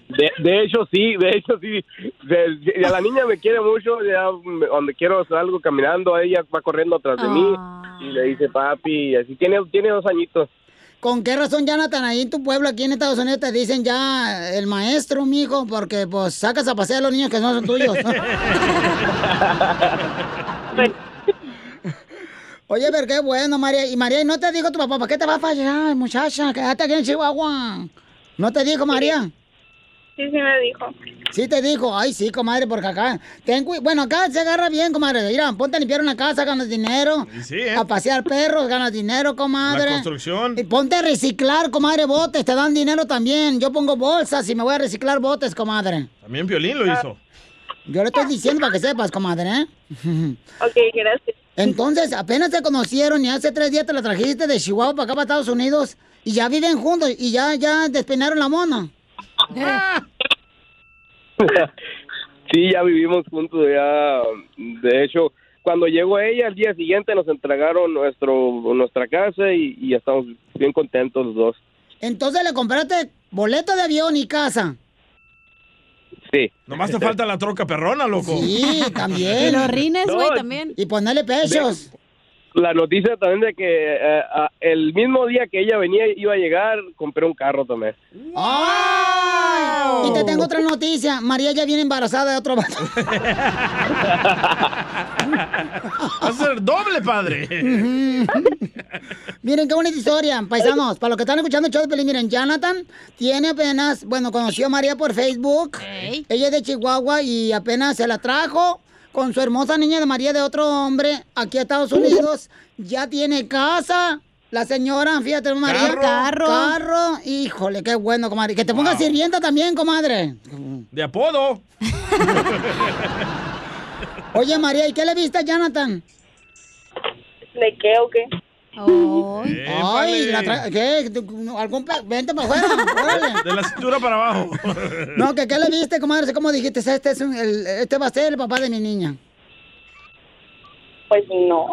De, de hecho, sí, de hecho, sí. De- de- la niña me quiere mucho, ya me- donde quiero hacer algo caminando, ella va corriendo atrás de mí y le dice papi, y así tiene, tiene dos añitos. ¿Con qué razón, Jonathan, ahí en tu pueblo, aquí en Estados Unidos, te dicen ya el maestro, mijo? Porque, pues, sacas a pasear a los niños que no son tuyos. Oye, pero qué bueno, María. Y María, ¿y no te dijo tu papá, ¿para qué te vas para allá, muchacha? Quédate aquí en Chihuahua. ¿No te dijo, María? Sí, sí me dijo. Sí te dijo, ay sí, comadre, porque acá, ten bueno, acá se agarra bien, comadre. Mira, ponte a limpiar una casa, ganas dinero. Y sí, ¿eh? A pasear perros, ganas dinero, comadre. La construcción. Y ponte a reciclar, comadre, botes, te dan dinero también. Yo pongo bolsas y me voy a reciclar botes, comadre. También Piolín lo hizo. Yo le estoy diciendo para que sepas, comadre, ¿eh? Ok, gracias. Entonces, apenas se conocieron y hace tres días te la trajiste de Chihuahua para acá, para Estados Unidos, y ya viven juntos y ya, ya despeinaron la mona. Sí, ya vivimos juntos, ya, de hecho, cuando llegó ella, al día siguiente nos entregaron nuestro nuestra casa y, y estamos bien contentos los dos. Entonces le compraste boleto de avión y casa. Sí. Nomás te falta la troca perrona, loco. Sí, también. Y los rines, güey, No, también. Y ponerle pechos. La noticia también de que eh, el mismo día que ella venía iba a llegar, compré un carro también. ¡Ay! Y te tengo otra noticia. María ya viene embarazada de otro vato. Va a ser doble, padre. Miren qué bonita historia, paisanos. Para los que están escuchando el show de Pelín, miren, Jonathan tiene apenas, bueno, conoció a María por Facebook. Ella es de Chihuahua y apenas se la trajo con su hermosa niña de María de otro hombre aquí a Estados Unidos. Ya tiene casa. La señora, fíjate, María. Carro. Carro. Híjole, qué bueno, comadre. Que te ponga sirvienta también, comadre. De apodo. Oye, María, ¿y qué le viste a Jonathan? ¿De qué o qué? Ay, la tra- ¿qué? ¿Tú- ¿Algún pe- Vente para afuera, órale. De la cintura para abajo. No, que qué le viste, comadre, ¿cómo dijiste? Este, es un- el- este va a ser el papá de mi niña. Pues no.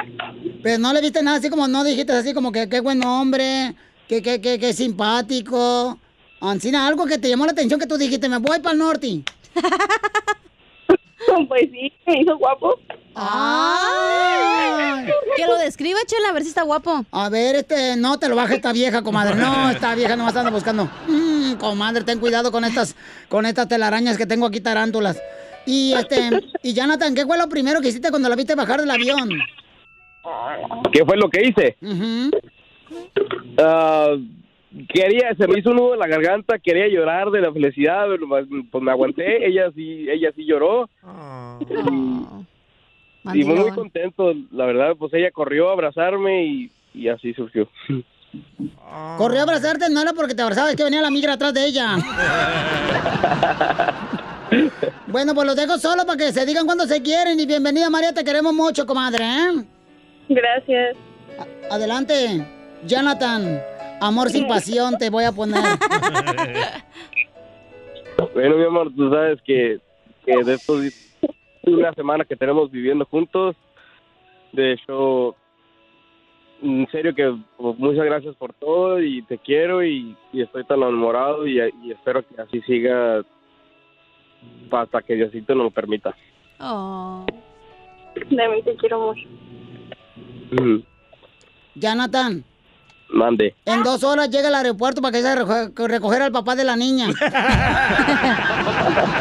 Pero no le viste nada así como, no dijiste así como que qué buen hombre, que, que, que, que simpático. Ancina, algo que te llamó la atención que tú dijiste, me voy para el norte. Pues sí, me hizo guapo. ¡Ay! Que lo describa, Chela, a ver si está guapo. A ver, este, no te lo baja esta vieja, comadre. No, esta vieja nomás anda buscando. Mm, comadre, ten cuidado con estas, con estas telarañas que tengo aquí tarántulas. Y este, y Jonathan, ¿qué fue lo primero que hiciste cuando la viste bajar del avión? ¿Qué fue lo que hice? Ah, quería, se me hizo un nudo en la garganta, quería llorar de la felicidad, pero, pues me aguanté, ella sí, ella sí lloró. Y muy, muy contento, la verdad, pues ella corrió a abrazarme y, y así surgió. Corrió a abrazarte, no era porque te abrazaba, es que venía la migra atrás de ella. bueno, pues los dejo solo para que se digan cuando se quieren. Y bienvenida, María, te queremos mucho, comadre, ¿eh? Gracias. Adelante, Jonathan. Amor sin pasión te voy a poner. Bueno, mi amor, tú sabes que, que de estos una semana que tenemos viviendo juntos, de hecho, en serio que pues, muchas gracias por todo y te quiero y, y estoy tan enamorado y, y espero que así siga hasta que Diosito nos lo permita. Oh. También te quiero mucho. Jonathan, Mande. en dos horas llega al aeropuerto para que se recoger al papá de la niña.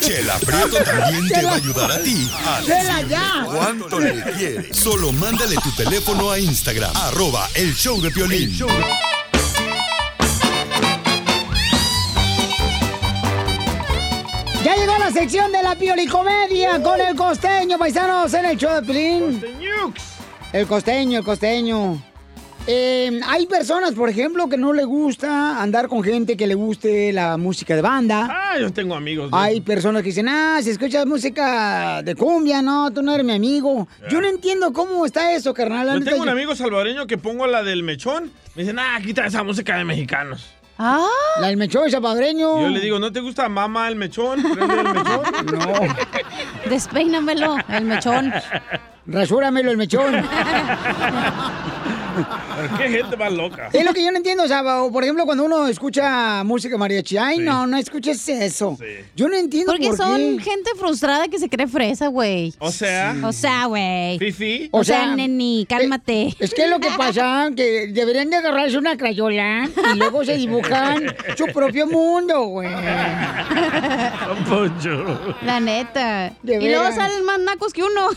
Chela Prieto también te va a ayudar a ti a Chela, ya. cuánto le quieres. Solo mándale tu teléfono a Instagram, arroba el show de Piolín. Ya llegó la sección de la piolicomedia con el costeño, paisanos, en el show de Pilín. El costeño, el costeño. Eh, hay personas, por ejemplo, que no le gusta andar con gente que le guste la música de banda. Ah, yo tengo amigos. ¿no? Hay personas que dicen, ah, si escuchas música de cumbia, no, tú no eres mi amigo. Yo no entiendo cómo está eso, carnal. La Yo tengo un amigo salvadoreño que pongo la del mechón. Me dicen, ah, quita esa música de mexicanos. Ah, la del mechón salvadoreño. Yo le digo, ¿no te gusta mamá el mechón? ¿Prende el mechón? No. Despeínamelo, el mechón. Rasúramelo el mechón. ¿Qué gente más loca? Es lo que yo no entiendo, o sea, o, por ejemplo, cuando uno escucha música mariachi, ay, no, no escuches eso. Yo no entiendo Porque por son qué. gente frustrada que se cree fresa, güey. O sea. O sea, güey. Fifi. O, sea, neni, cálmate. Es que es lo que pasa, que deberían de agarrarse una crayola y luego se dibujan su propio mundo, güey. Don Poncho. La neta. De y luego salen más nacos que uno.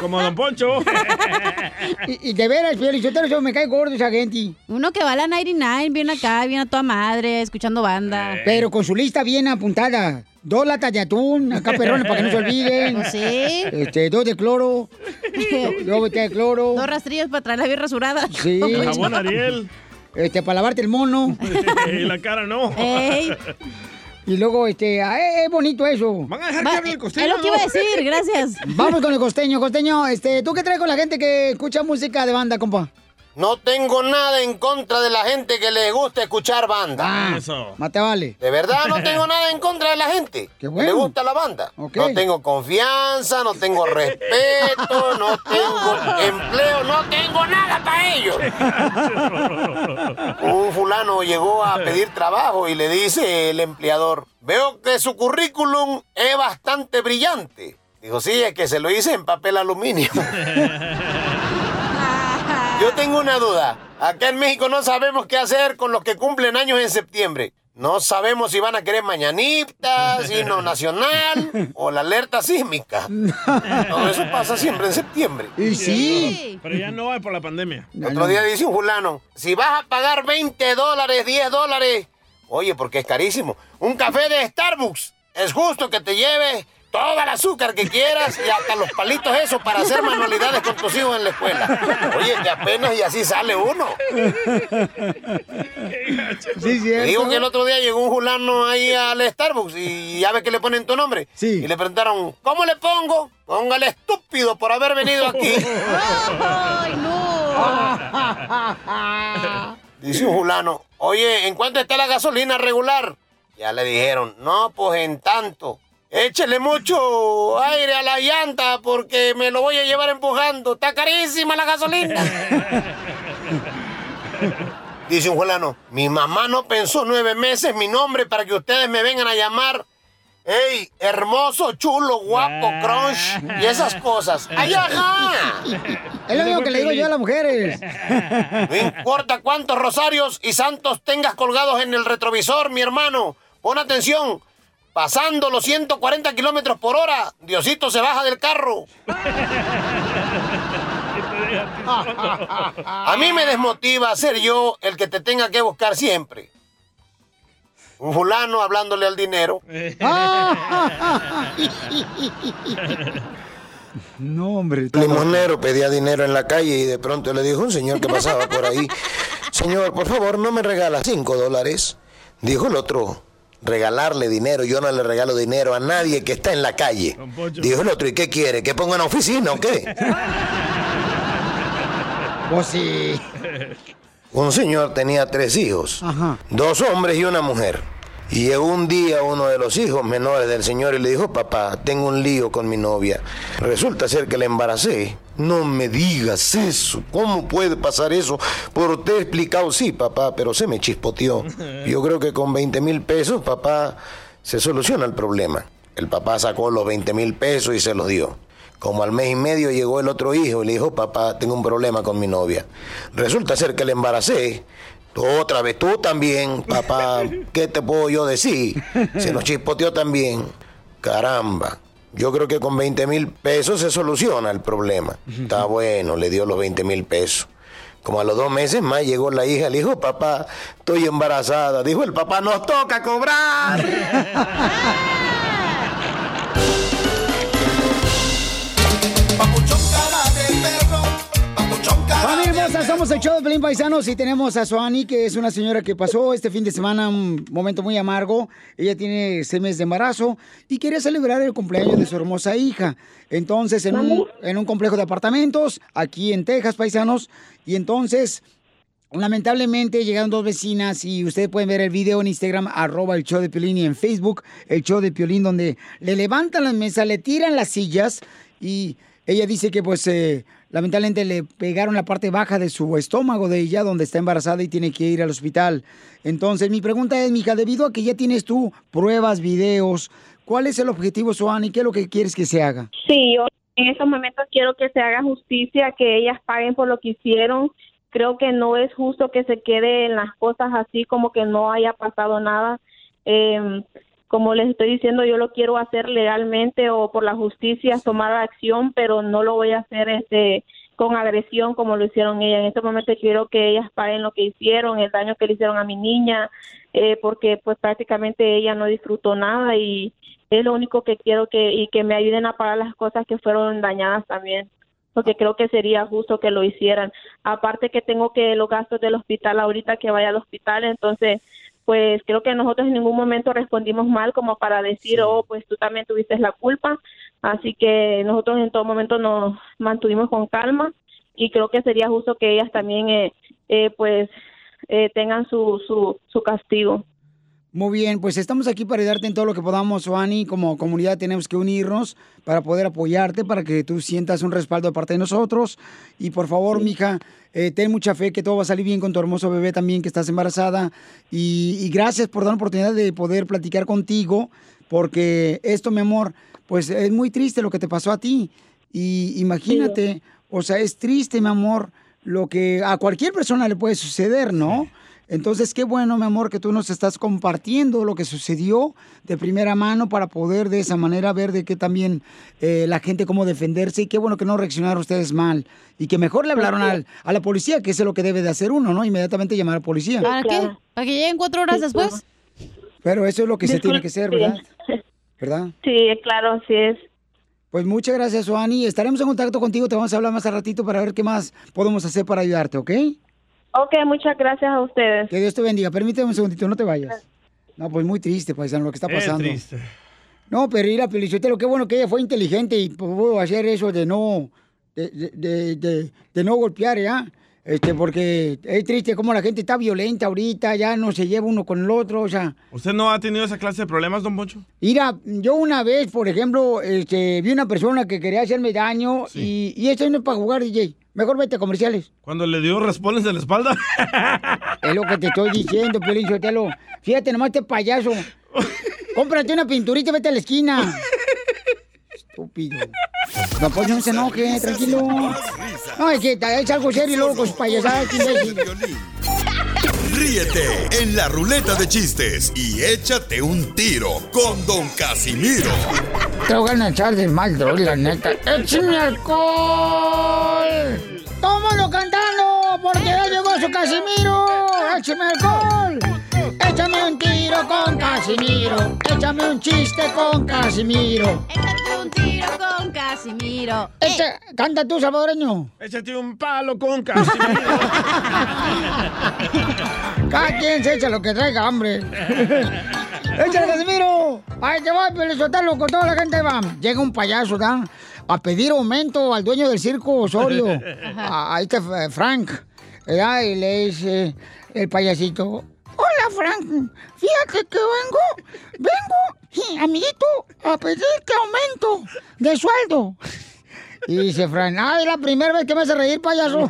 Como Don Poncho. Y, y de veras, Yo me cae gordo esa gente. Uno que va a la 99, viene acá, viene a toda madre, escuchando banda. Pero con su lista bien apuntada. Dos latas de atún, acá perrones para que no se olviden. Pues sí. Este, dos de cloro. do- Dos botellas de cloro. Dos rastrillos para traer la bien rasurada. Sí. Jabón Ariel. Este, para lavarte el mono. y la cara no. Ey. Y luego, este, ah, es es bonito eso. Van a dejar Va, que hable el costeño. es lo que iba a decir, gracias. Vamos con el costeño, costeño. Este, ¿tú qué traes con la gente que escucha música de banda, compa? No tengo nada en contra de la gente que le gusta escuchar banda. Ah, Eso. Más te vale. De verdad no tengo nada en contra de la gente Qué que bueno. le gusta la banda. No tengo confianza, no tengo respeto, no tengo empleo, no tengo nada para ellos. Un fulano llegó a pedir trabajo y le dice el empleador, veo que su currículum es bastante brillante. Dijo, sí, es que se lo hice en papel aluminio. Yo tengo una duda. Acá en México no sabemos qué hacer con los que cumplen años en septiembre. No sabemos si van a querer mañanitas, himno nacional o la alerta sísmica. Todo eso pasa siempre en septiembre. Y sí. Pero ya no hay por la pandemia. Otro día dice un fulano, si vas a pagar 20 dólares, 10 dólares, oye, porque es carísimo, un café de Starbucks, es justo que te lleves todo el azúcar que quieras y hasta los palitos esos para hacer manualidades con tus hijos en la escuela. Oye, que apenas y así sale uno. Sí, cierto. digo que el otro día llegó un fulano ahí al Starbucks y ya ves que le ponen tu nombre. Sí. Y le preguntaron, ¿cómo le pongo? Póngale estúpido por haber venido aquí. ¡Ay, no! Dice un fulano, oye, ¿en cuánto está la gasolina regular? Ya le dijeron, no, pues en tanto. Échele mucho aire a la llanta porque me lo voy a llevar empujando. Está carísima la gasolina. Dice un fulano, mi mamá no pensó nueve meses mi nombre para que ustedes me vengan a llamar. ¡Ey! Hermoso, chulo, guapo, crunch y esas cosas. ¡Ay, ajá! Es lo mismo que le digo yo a las mujeres. No importa cuántos rosarios y santos tengas colgados en el retrovisor, mi hermano. Pon atención. Pasando los 140 kilómetros por hora, Diosito se baja del carro. A mí me desmotiva ser yo el que te tenga que buscar siempre. Un fulano hablándole al dinero. No, hombre. Limonero pedía dinero en la calle y de pronto le dijo un señor que pasaba por ahí, señor, por favor, ¿no me regala cinco dólares? Dijo el otro, regalarle dinero, yo no le regalo dinero a nadie que está en la calle. Dijo el otro, ¿y qué quiere? ¿Que ponga una oficina o qué? Pues sí. Un señor tenía tres hijos, Ajá. dos hombres y una mujer. Y llegó un día uno de los hijos menores del señor y le dijo, papá, tengo un lío con mi novia. Resulta ser que la embaracé. No me digas eso. ¿Cómo puede pasar eso? Por te he explicado, sí, papá, pero se me chispoteó. Yo creo que con 20 mil pesos, papá, se soluciona el problema. El papá sacó los 20 mil pesos y se los dio. Como al mes y medio llegó el otro hijo y le dijo, papá, tengo un problema con mi novia. Resulta ser que la embaracé. Otra vez tú también, papá. ¿Qué te puedo yo decir? Se nos chispoteó también. Caramba. Yo creo que con 20 mil pesos se soluciona el problema. Está bueno, le dio los 20 mil pesos. Como a los dos meses más llegó la hija, le dijo, papá, estoy embarazada. Dijo el papá, nos toca cobrar. Hermosa, somos el show de Pelín Paisanos y tenemos a Suani, que es una señora que pasó este fin de semana un momento muy amargo. Ella tiene seis meses de embarazo y quería celebrar el cumpleaños de su hermosa hija. Entonces, en un, en un complejo de apartamentos, aquí en Texas, paisanos, y entonces lamentablemente llegaron dos vecinas y ustedes pueden ver el video en Instagram, arroba el show de Piolín y en Facebook, el show de Piolín, donde le levantan las mesas, le tiran las sillas y ella dice que pues eh, lamentablemente le pegaron la parte baja de su estómago de ella donde está embarazada y tiene que ir al hospital. Entonces mi pregunta es, mija, debido a que ya tienes tú pruebas, videos, ¿cuál es el objetivo, Suani? ¿Qué es lo que quieres que se haga? Sí, yo en estos momentos quiero que se haga justicia, que ellas paguen por lo que hicieron. Creo que no es justo que se quede en las cosas así como que no haya pasado nada. Eh, como les estoy diciendo, yo lo quiero hacer legalmente o por la justicia, tomar acción, pero no lo voy a hacer este con agresión como lo hicieron ellas. En este momento quiero que ellas paguen lo que hicieron, el daño que le hicieron a mi niña, eh, porque pues prácticamente ella no disfrutó nada y es lo único que quiero que y que me ayuden a pagar las cosas que fueron dañadas también porque creo que sería justo que lo hicieran. Aparte que tengo que los gastos del hospital ahorita que vaya al hospital, entonces pues creo que nosotros en ningún momento respondimos mal como para decir, oh, pues tú también tuviste la culpa. Así que nosotros en todo momento nos mantuvimos con calma y creo que sería justo que ellas también, eh, eh, pues, eh, tengan su, su, su castigo. Muy bien, pues estamos aquí para ayudarte en todo lo que podamos, Suani. Como comunidad tenemos que unirnos para poder apoyarte, para que tú sientas un respaldo de parte de nosotros. Y por favor, mija, eh, ten mucha fe que todo va a salir bien con tu hermoso bebé también, que estás embarazada. Y, y gracias por dar la oportunidad de poder platicar contigo, porque esto, mi amor, pues es muy triste lo que te pasó a ti. Y imagínate, o sea, es triste, mi amor, lo que a cualquier persona le puede suceder, ¿no? Entonces, qué bueno, mi amor, que tú nos estás compartiendo lo que sucedió de primera mano para poder de esa manera ver de qué también eh, la gente cómo defenderse y qué bueno que no reaccionaron ustedes mal y que mejor le hablaron al- a la policía, que eso es lo que debe de hacer uno, ¿no? Inmediatamente llamar a la policía. ¿Para qué? ¿Para que lleguen cuatro horas después? Pero eso es lo que se tiene que hacer, ¿verdad? ¿Verdad? Sí, claro, así es. Pues muchas gracias, Joani. Estaremos en contacto contigo, te vamos a hablar más a ratito para ver qué más podemos hacer para ayudarte, ¿ok? Ok, muchas gracias a ustedes. Que Dios te bendiga. Permíteme un segundito, no te vayas. No, pues muy triste, paisano, lo que está pasando. triste. No, pero ir a Pelichotelo, qué bueno que ella fue inteligente y pudo hacer eso de no, de, de- de- de- de no golpear, ¿ya? Este, porque es triste como la gente está violenta ahorita, ya no se lleva uno con el otro, o sea. ¿Usted no ha tenido esa clase de problemas, don Poncho? Mira, yo una vez, por ejemplo, este, vi una persona que quería hacerme daño y, y esto no es para jugar, DJ. Mejor vete a comerciales. Cuando le dio respondes en la espalda. Es lo que te estoy diciendo, Piolín Sotelo. Fíjate nomás este payaso. Cómprate una pinturita y vete a la esquina. Estúpido. No, pues no se enoje, tranquilo. No, es que es algo serio y luego con sus payasadas. Ríete en la ruleta de chistes y échate un tiro con Don Casimiro. Te voy a echar de mal, droga, la neta. ¡Échame alcohol! ¡Tómalo cantando! Porque ya llegó su Casimiro. ¡Échame alcohol! Échame un tiro con Casimiro. Échame un chiste con Casimiro. Échate un tiro con Casimiro. Echa- canta tú, salvadoreño. Échate un palo con Casimiro. Cada quien se echa lo que traiga, hombre. ¡Échale, Casimiro! ¡Ahí te va, Pelizotelo, con toda la gente va! Llega un payaso, ¿da? A pedir aumento al dueño del circo Osorio, a, a este Frank, ¿verdad? Y le dice el payasito, Frank, fíjate que vengo, vengo, amiguito, a pedirte aumento de sueldo. Y dice Frank, ¡ay, la primera vez que me hace reír, payaso!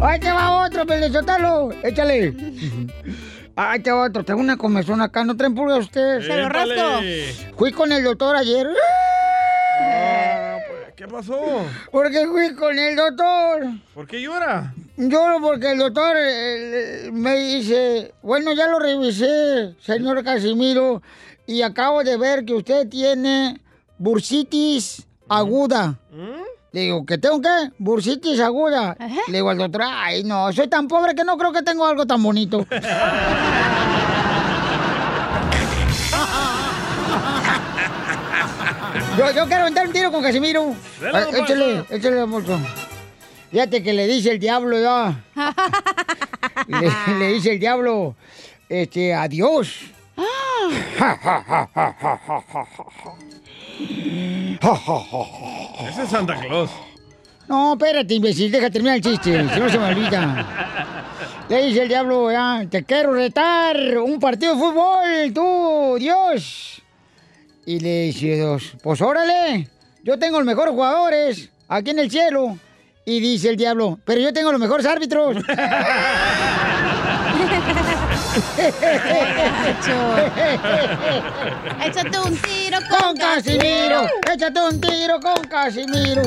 ¡Ahí te va otro, Pelizotelo! ¡Échale! ¡Ahí te va otro! Tengo una comezón acá, ¿no traen pulgas ustedes? Se lo rasco. Fui con el doctor ayer. ¿Qué pasó? Porque fui con el doctor. ¿Por qué llora? Lloro porque el doctor eh, me dice, bueno, ya lo revisé, señor Casimiro, y acabo de ver que usted tiene bursitis aguda. Le digo, ¿que tengo qué? Bursitis aguda. Le digo al doctor, ay, no, soy tan pobre que no creo que tengo algo tan bonito. yo, yo quiero entrar un tiro con Casimiro. Ay, don échale, échale, Poncho. Fíjate que le dice el diablo ya. le, le dice el diablo, este, adiós. Ese es Santa Claus. No, espérate, imbécil, deja terminar el chiste, si no se me olvida. Le dice el diablo, ya, te quiero retar un partido de fútbol, tú, Dios. Y le dice Dios, pues órale, yo tengo los mejores jugadores aquí en el cielo. Y dice el diablo, pero yo tengo los mejores árbitros. Échate un tiro con Casimiro. Échate un tiro con Casimiro.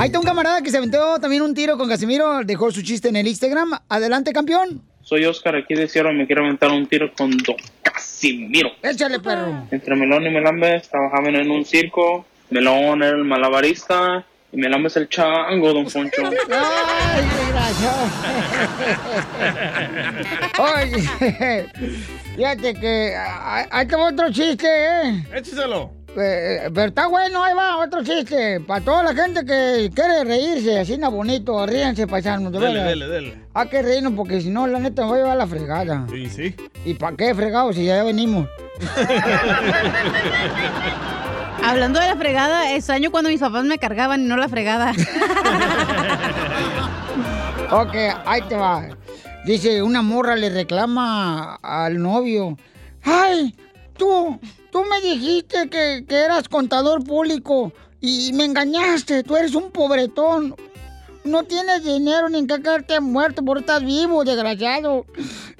Ahí está un camarada que se aventó también un tiro con Casimiro. Dejó su chiste en el Instagram. Adelante, campeón. Soy Oscar aquí de Sierra y me quiero aventar un tiro con Don Casimiro. Échale, perro. Entre Melón y Melambes trabajaban en un circo. Melón era el malabarista y Melambes el chango, Don Poncho. Ay. Oye, fíjate que ah, ahí tengo otro chiste, ¿eh? Écheselo. Eh, pero está bueno, ahí va, otro chiste. Para toda la gente que quiere reírse, así na bonito, ríanse, paisanos. de Dele, veras. dele, dele. Hay que reírnos porque si no, la neta, me voy a llevar la fregada. Sí, sí. ¿Y para qué fregado si ya venimos? Hablando de la fregada, extraño cuando mis papás me cargaban y no la fregada. Ok, ahí te va. Dice, una morra le reclama al novio. ¡Ay! Tú, tú me dijiste que, que eras contador público y me engañaste. Tú eres un pobretón. No tienes dinero ni en qué caerte muerto, por estás vivo, desgraciado.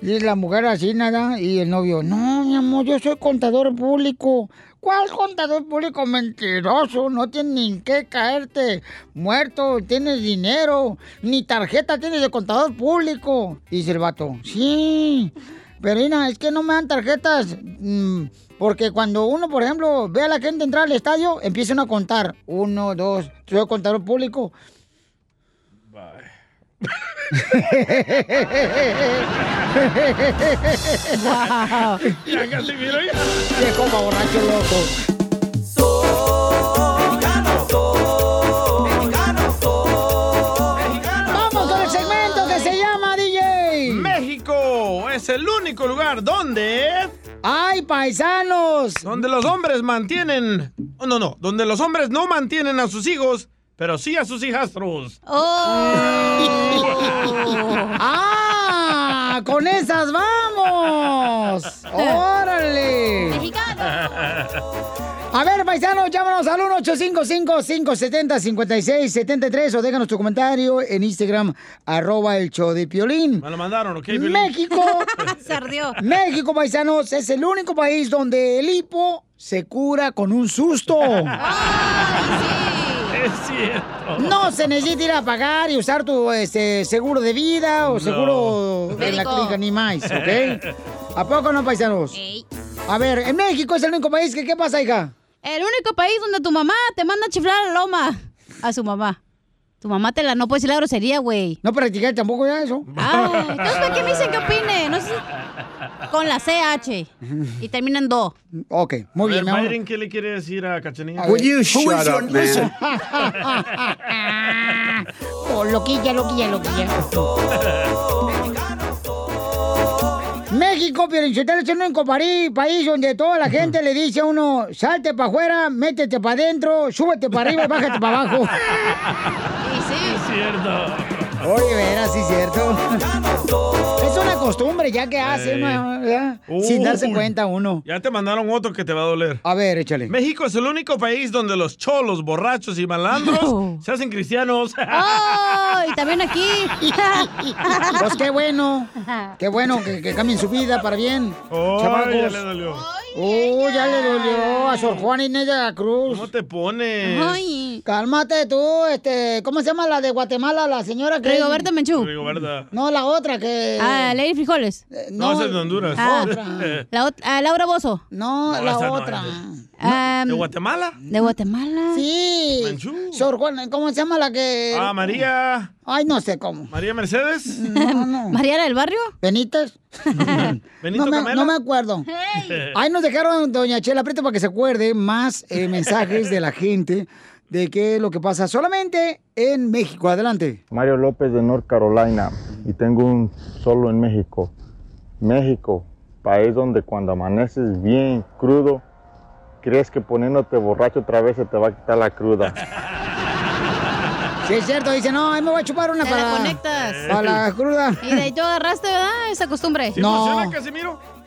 Y la mujer así, nada. Y el novio, no, mi amor, yo soy contador público. ¿Cuál contador público mentiroso? No tienes ni en qué caerte muerto, tienes dinero, ni tarjeta tienes de contador público. Dice el vato, sí, pero mira, es que no me dan tarjetas. mm, porque cuando uno, por ejemplo, ve a la gente entrar al estadio, empiezan a contar. Uno, dos, soy contador público. Wow. Ya, Casimiro, ya. Qué compa borracho loco. Único lugar donde... ¡Ay, paisanos! Donde los hombres mantienen... Oh, no, no. Donde los hombres no mantienen a sus hijos, pero sí a sus hijastros. ¡Ah! ¡Con esas vamos! ¡Órale! A ver, paisanos, llámanos al 1-855-570-5673 o déjanos tu comentario en Instagram, arroba el show de Piolín. Me lo mandaron, ¿ok? Piolín? México. Se ardió. México, paisanos, es el único país donde el hipo se cura con un susto. Es cierto. No se necesita ir a pagar y usar tu este, seguro de vida o No. seguro en la clínica ni más, ¿ok? ¿A poco no, paisanos? A ver, en México es el único país que, ¿qué pasa, hija? El único país donde tu mamá te manda a chiflar a la loma. A su mamá. Tu mamá te la no puede decir la grosería, güey. No practiqué tampoco ya eso. Ay, entonces, ¿para qué me dicen que opine? No sé si- Con la CH. Y termina en do. Ok, muy bien, ver. Byron, ¿qué le quiere decir a Cachanilla? Will you shut up, man? Oh, loquilla, loquilla, loquilla. México, pero es el único país donde toda la gente le dice a uno, salte para afuera, métete para adentro, súbete para arriba y bájate para abajo. Es cierto. Oye, verás, sí es cierto. Una costumbre ya que hace uno, ¿verdad? sin darse cuenta uno. Ya te mandaron otro que te va a doler. A ver, échale. México es el único país donde los cholos, borrachos y malandros se hacen cristianos. ¡Oh! Y también aquí. Pues qué bueno, qué bueno que, que cambien su vida para bien. Oh, chamacos. ya le dolió. Uh, ya le dolió a Sor Juana Inés de la Cruz. ¿Cómo te pones? Ay. Cálmate tú, este, ¿cómo se llama la de Guatemala, la señora que... Rigoberta Menchú. Rigoberta. No, la otra que... Ah, Lady Frijoles. No, esa es de Honduras. Ah. Otra. La ot- ah, Laura Bozo. No, No, la esa no, otra. Ah, ¿De Guatemala? ¿De Guatemala? Sí. Sor Juana, ¿cómo se llama la que...? Ah, María. Ay, no sé cómo. María Mercedes. No, no. ¿Mariana del barrio? ¿Benítez? Benito no, me, no me acuerdo. Ahí nos dejaron, doña Chela Prieto, para que se acuerde más eh, mensajes de la gente de qué es lo que pasa solamente en México. Adelante. Mario López de North Carolina y tengo un solo en México. México, país donde cuando amaneces bien crudo, crees que poniéndote borracho otra vez se te va a quitar la cruda. Sí, es cierto. Dice, no, ahí me voy a chupar una Te para, la conectas. para la cruda. Y de ahí tú agarraste, ¿verdad? Esa costumbre. no.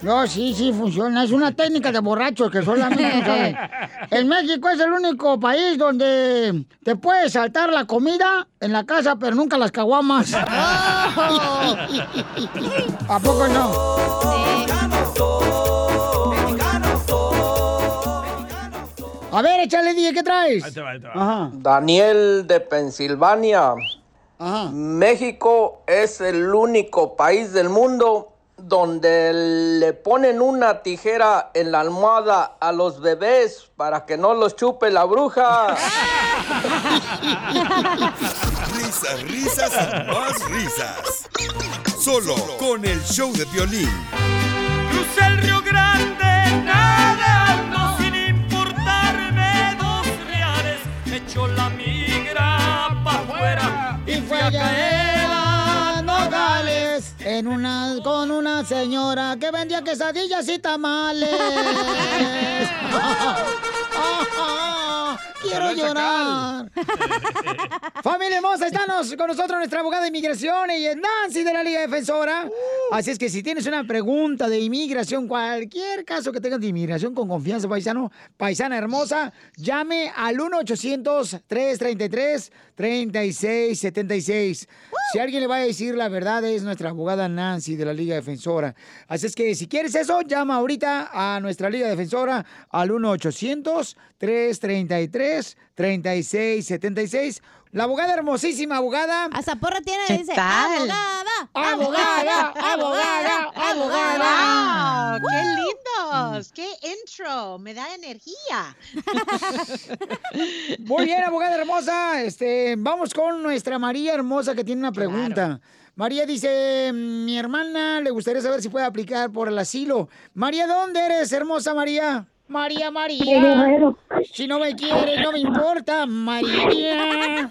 No, sí, sí funciona. Es una técnica de borrachos que solamente saben. En México es el único país donde te puedes saltar la comida en la casa, pero nunca las caguamas. ¿A poco no? A ver, échale, DJ, ¿qué traes? Ajá. Daniel de Pensilvania. México es el único país del mundo donde le ponen una tijera en la almohada a los bebés para que no los chupe la bruja. Risas, risas y más risas. Solo con el show de violín. Crucé el Río Grande nadando echó la migra pa' afuera Y fue a caer a Nogales en una, con una señora que vendía quesadillas y tamales. Quiero llorar. Familia hermosa, estamos con nosotros nuestra abogada de inmigración y es Nancy de la Liga Defensora. Así es que si tienes una pregunta de inmigración, cualquier caso que tengas de inmigración con confianza, paisano, paisana hermosa, llame al 1-800-333-3676. Si alguien le va a decir la verdad, es nuestra abogada Nancy de la Liga Defensora. Así es que si quieres eso, llama ahorita a nuestra Liga Defensora al 1-800-333-3676. La abogada hermosísima, abogada. Hasta porra tiene, ¿Qué dice, tal? abogada, Abogada, abogada, abogada. ¡Wow! ¡Qué lindos! ¡Qué intro! Me da energía. Muy bien, abogada hermosa. Este, vamos con nuestra María hermosa que tiene una pregunta. María dice, mi hermana le gustaría saber si puede aplicar por el asilo. María, ¿dónde eres, hermosa María? María, María. Si no me quieres, no me importa, María.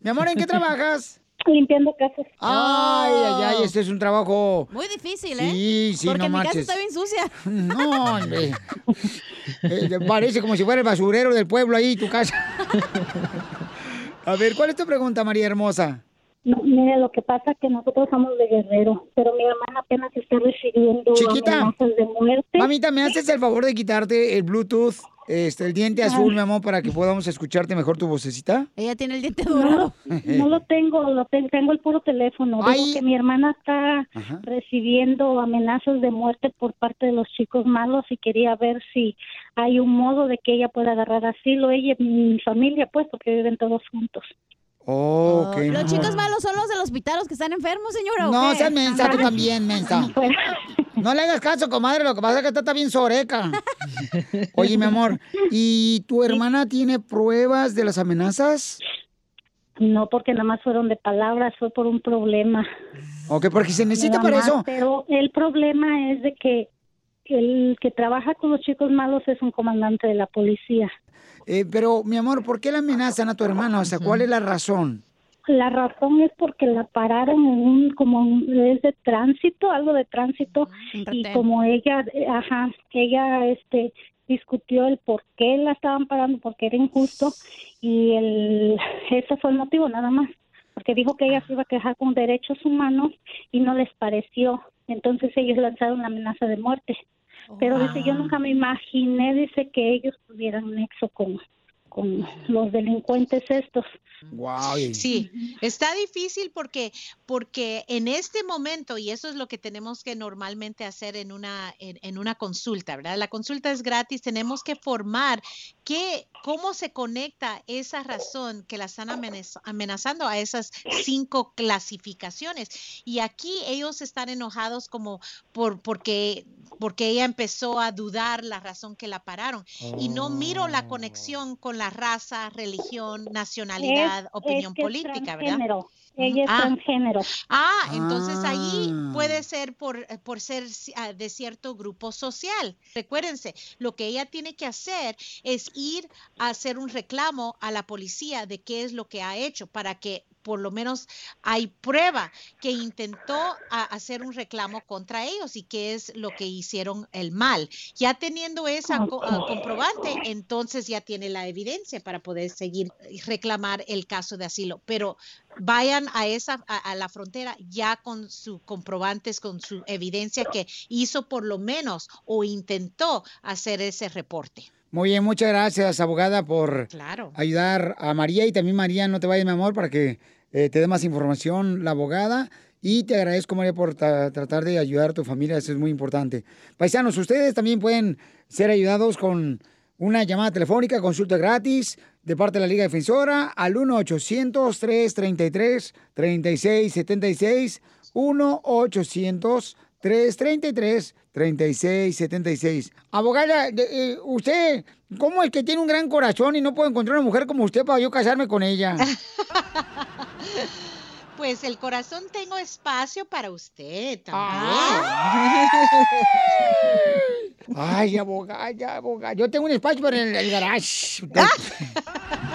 Mi amor, ¿en qué trabajas? Limpiando casas. Ay, ay, ay, este es un trabajo... Muy difícil, ¿eh? Sí, sí, Porque no mi casa marches. está bien sucia. No, hombre. Eh, parece como si fuera el basurero del pueblo ahí, tu casa. A ver, ¿cuál es tu pregunta, María Hermosa? No, mire, lo que pasa es que nosotros somos de Guerrero, pero mi hermana apenas está recibiendo Chiquita. amenazas de muerte. Mamita, ¿me haces el favor de quitarte el Bluetooth, este, el diente azul, mi amor, para que podamos escucharte mejor tu vocecita? Ella tiene el diente dorado. No lo tengo, lo tengo, tengo el puro teléfono. Digo que mi hermana está recibiendo amenazas de muerte por parte de los chicos malos y quería ver si hay un modo de que ella pueda agarrar asilo, ella y mi familia, pues, porque viven todos juntos. Oh, ok. Los chicos malos son los de los pitaros que están enfermos, señora. ¿o No, qué? seas mensa, tú también, mensa. No le hagas caso, comadre, lo que pasa es que está, está bien soreca. Oye, mi amor, ¿y tu hermana tiene pruebas de las amenazas? No, porque nada más fueron de palabras, fue por un problema. Ok, porque se necesita para más, eso. Pero el problema es de que el que trabaja con los chicos malos es un comandante de la policía. Eh, pero, mi amor, ¿por qué la amenazan a tu hermana? O sea, ¿cuál es la razón? La razón es porque la pararon en un, como un- es de tránsito, algo de tránsito, y como ella, ajá, ella, este, discutió el por qué la estaban parando, porque era injusto, y el, ese fue el motivo nada más, porque dijo que ella se iba a quejar con derechos humanos y no les pareció, entonces ellos lanzaron la amenaza de muerte. Pero dice, yo nunca me imaginé, dice, que ellos tuvieran nexo con, con los delincuentes estos. Wow. Sí, está difícil porque, porque en este momento, y eso es lo que tenemos que normalmente hacer en una, en, en una consulta, ¿verdad? La consulta es gratis, tenemos que formar qué, cómo se conecta esa razón que la están amenaz- amenazando a esas cinco clasificaciones. Y aquí ellos están enojados como por, porque, porque ella empezó a dudar la razón que la pararon. Y no miro la conexión con la raza, religión, nacionalidad, Es- opinión es que política, ¿verdad? Ella es Ah. transgénero. Ah, entonces ahí Ah. puede ser por, por ser ah, de cierto grupo social. Recuérdense, lo que ella tiene que hacer es ir a hacer un reclamo a la policía de qué es lo que ha hecho para que por lo menos hay prueba que intentó a- hacer un reclamo contra ellos y que es lo que hicieron el mal. Ya teniendo esa co- ah, comprobante, entonces ya tiene la evidencia para poder seguir y reclamar el caso de asilo. Pero vayan a esa a, a la frontera ya con sus comprobantes, con su evidencia que hizo por lo menos o intentó hacer ese reporte. Muy bien, muchas gracias, abogada, por Claro. ayudar a María. Y también, María, no te vayas, mi amor, para que eh, te dé más información la abogada. Y te agradezco, María, por tra- tratar de ayudar a tu familia. Eso es muy importante. Paisanos, ustedes también pueden ser ayudados con una llamada telefónica, consulta gratis de parte de la Liga Defensora al 1-800-333-3676. 1-800-333-3676. Abogada, usted, ¿cómo es que tiene un gran corazón y no puedo encontrar una mujer como usted para yo casarme con ella? Pues el corazón tengo espacio para usted también. Ay, abogada, abogada. Yo tengo un espacio para el, el garage.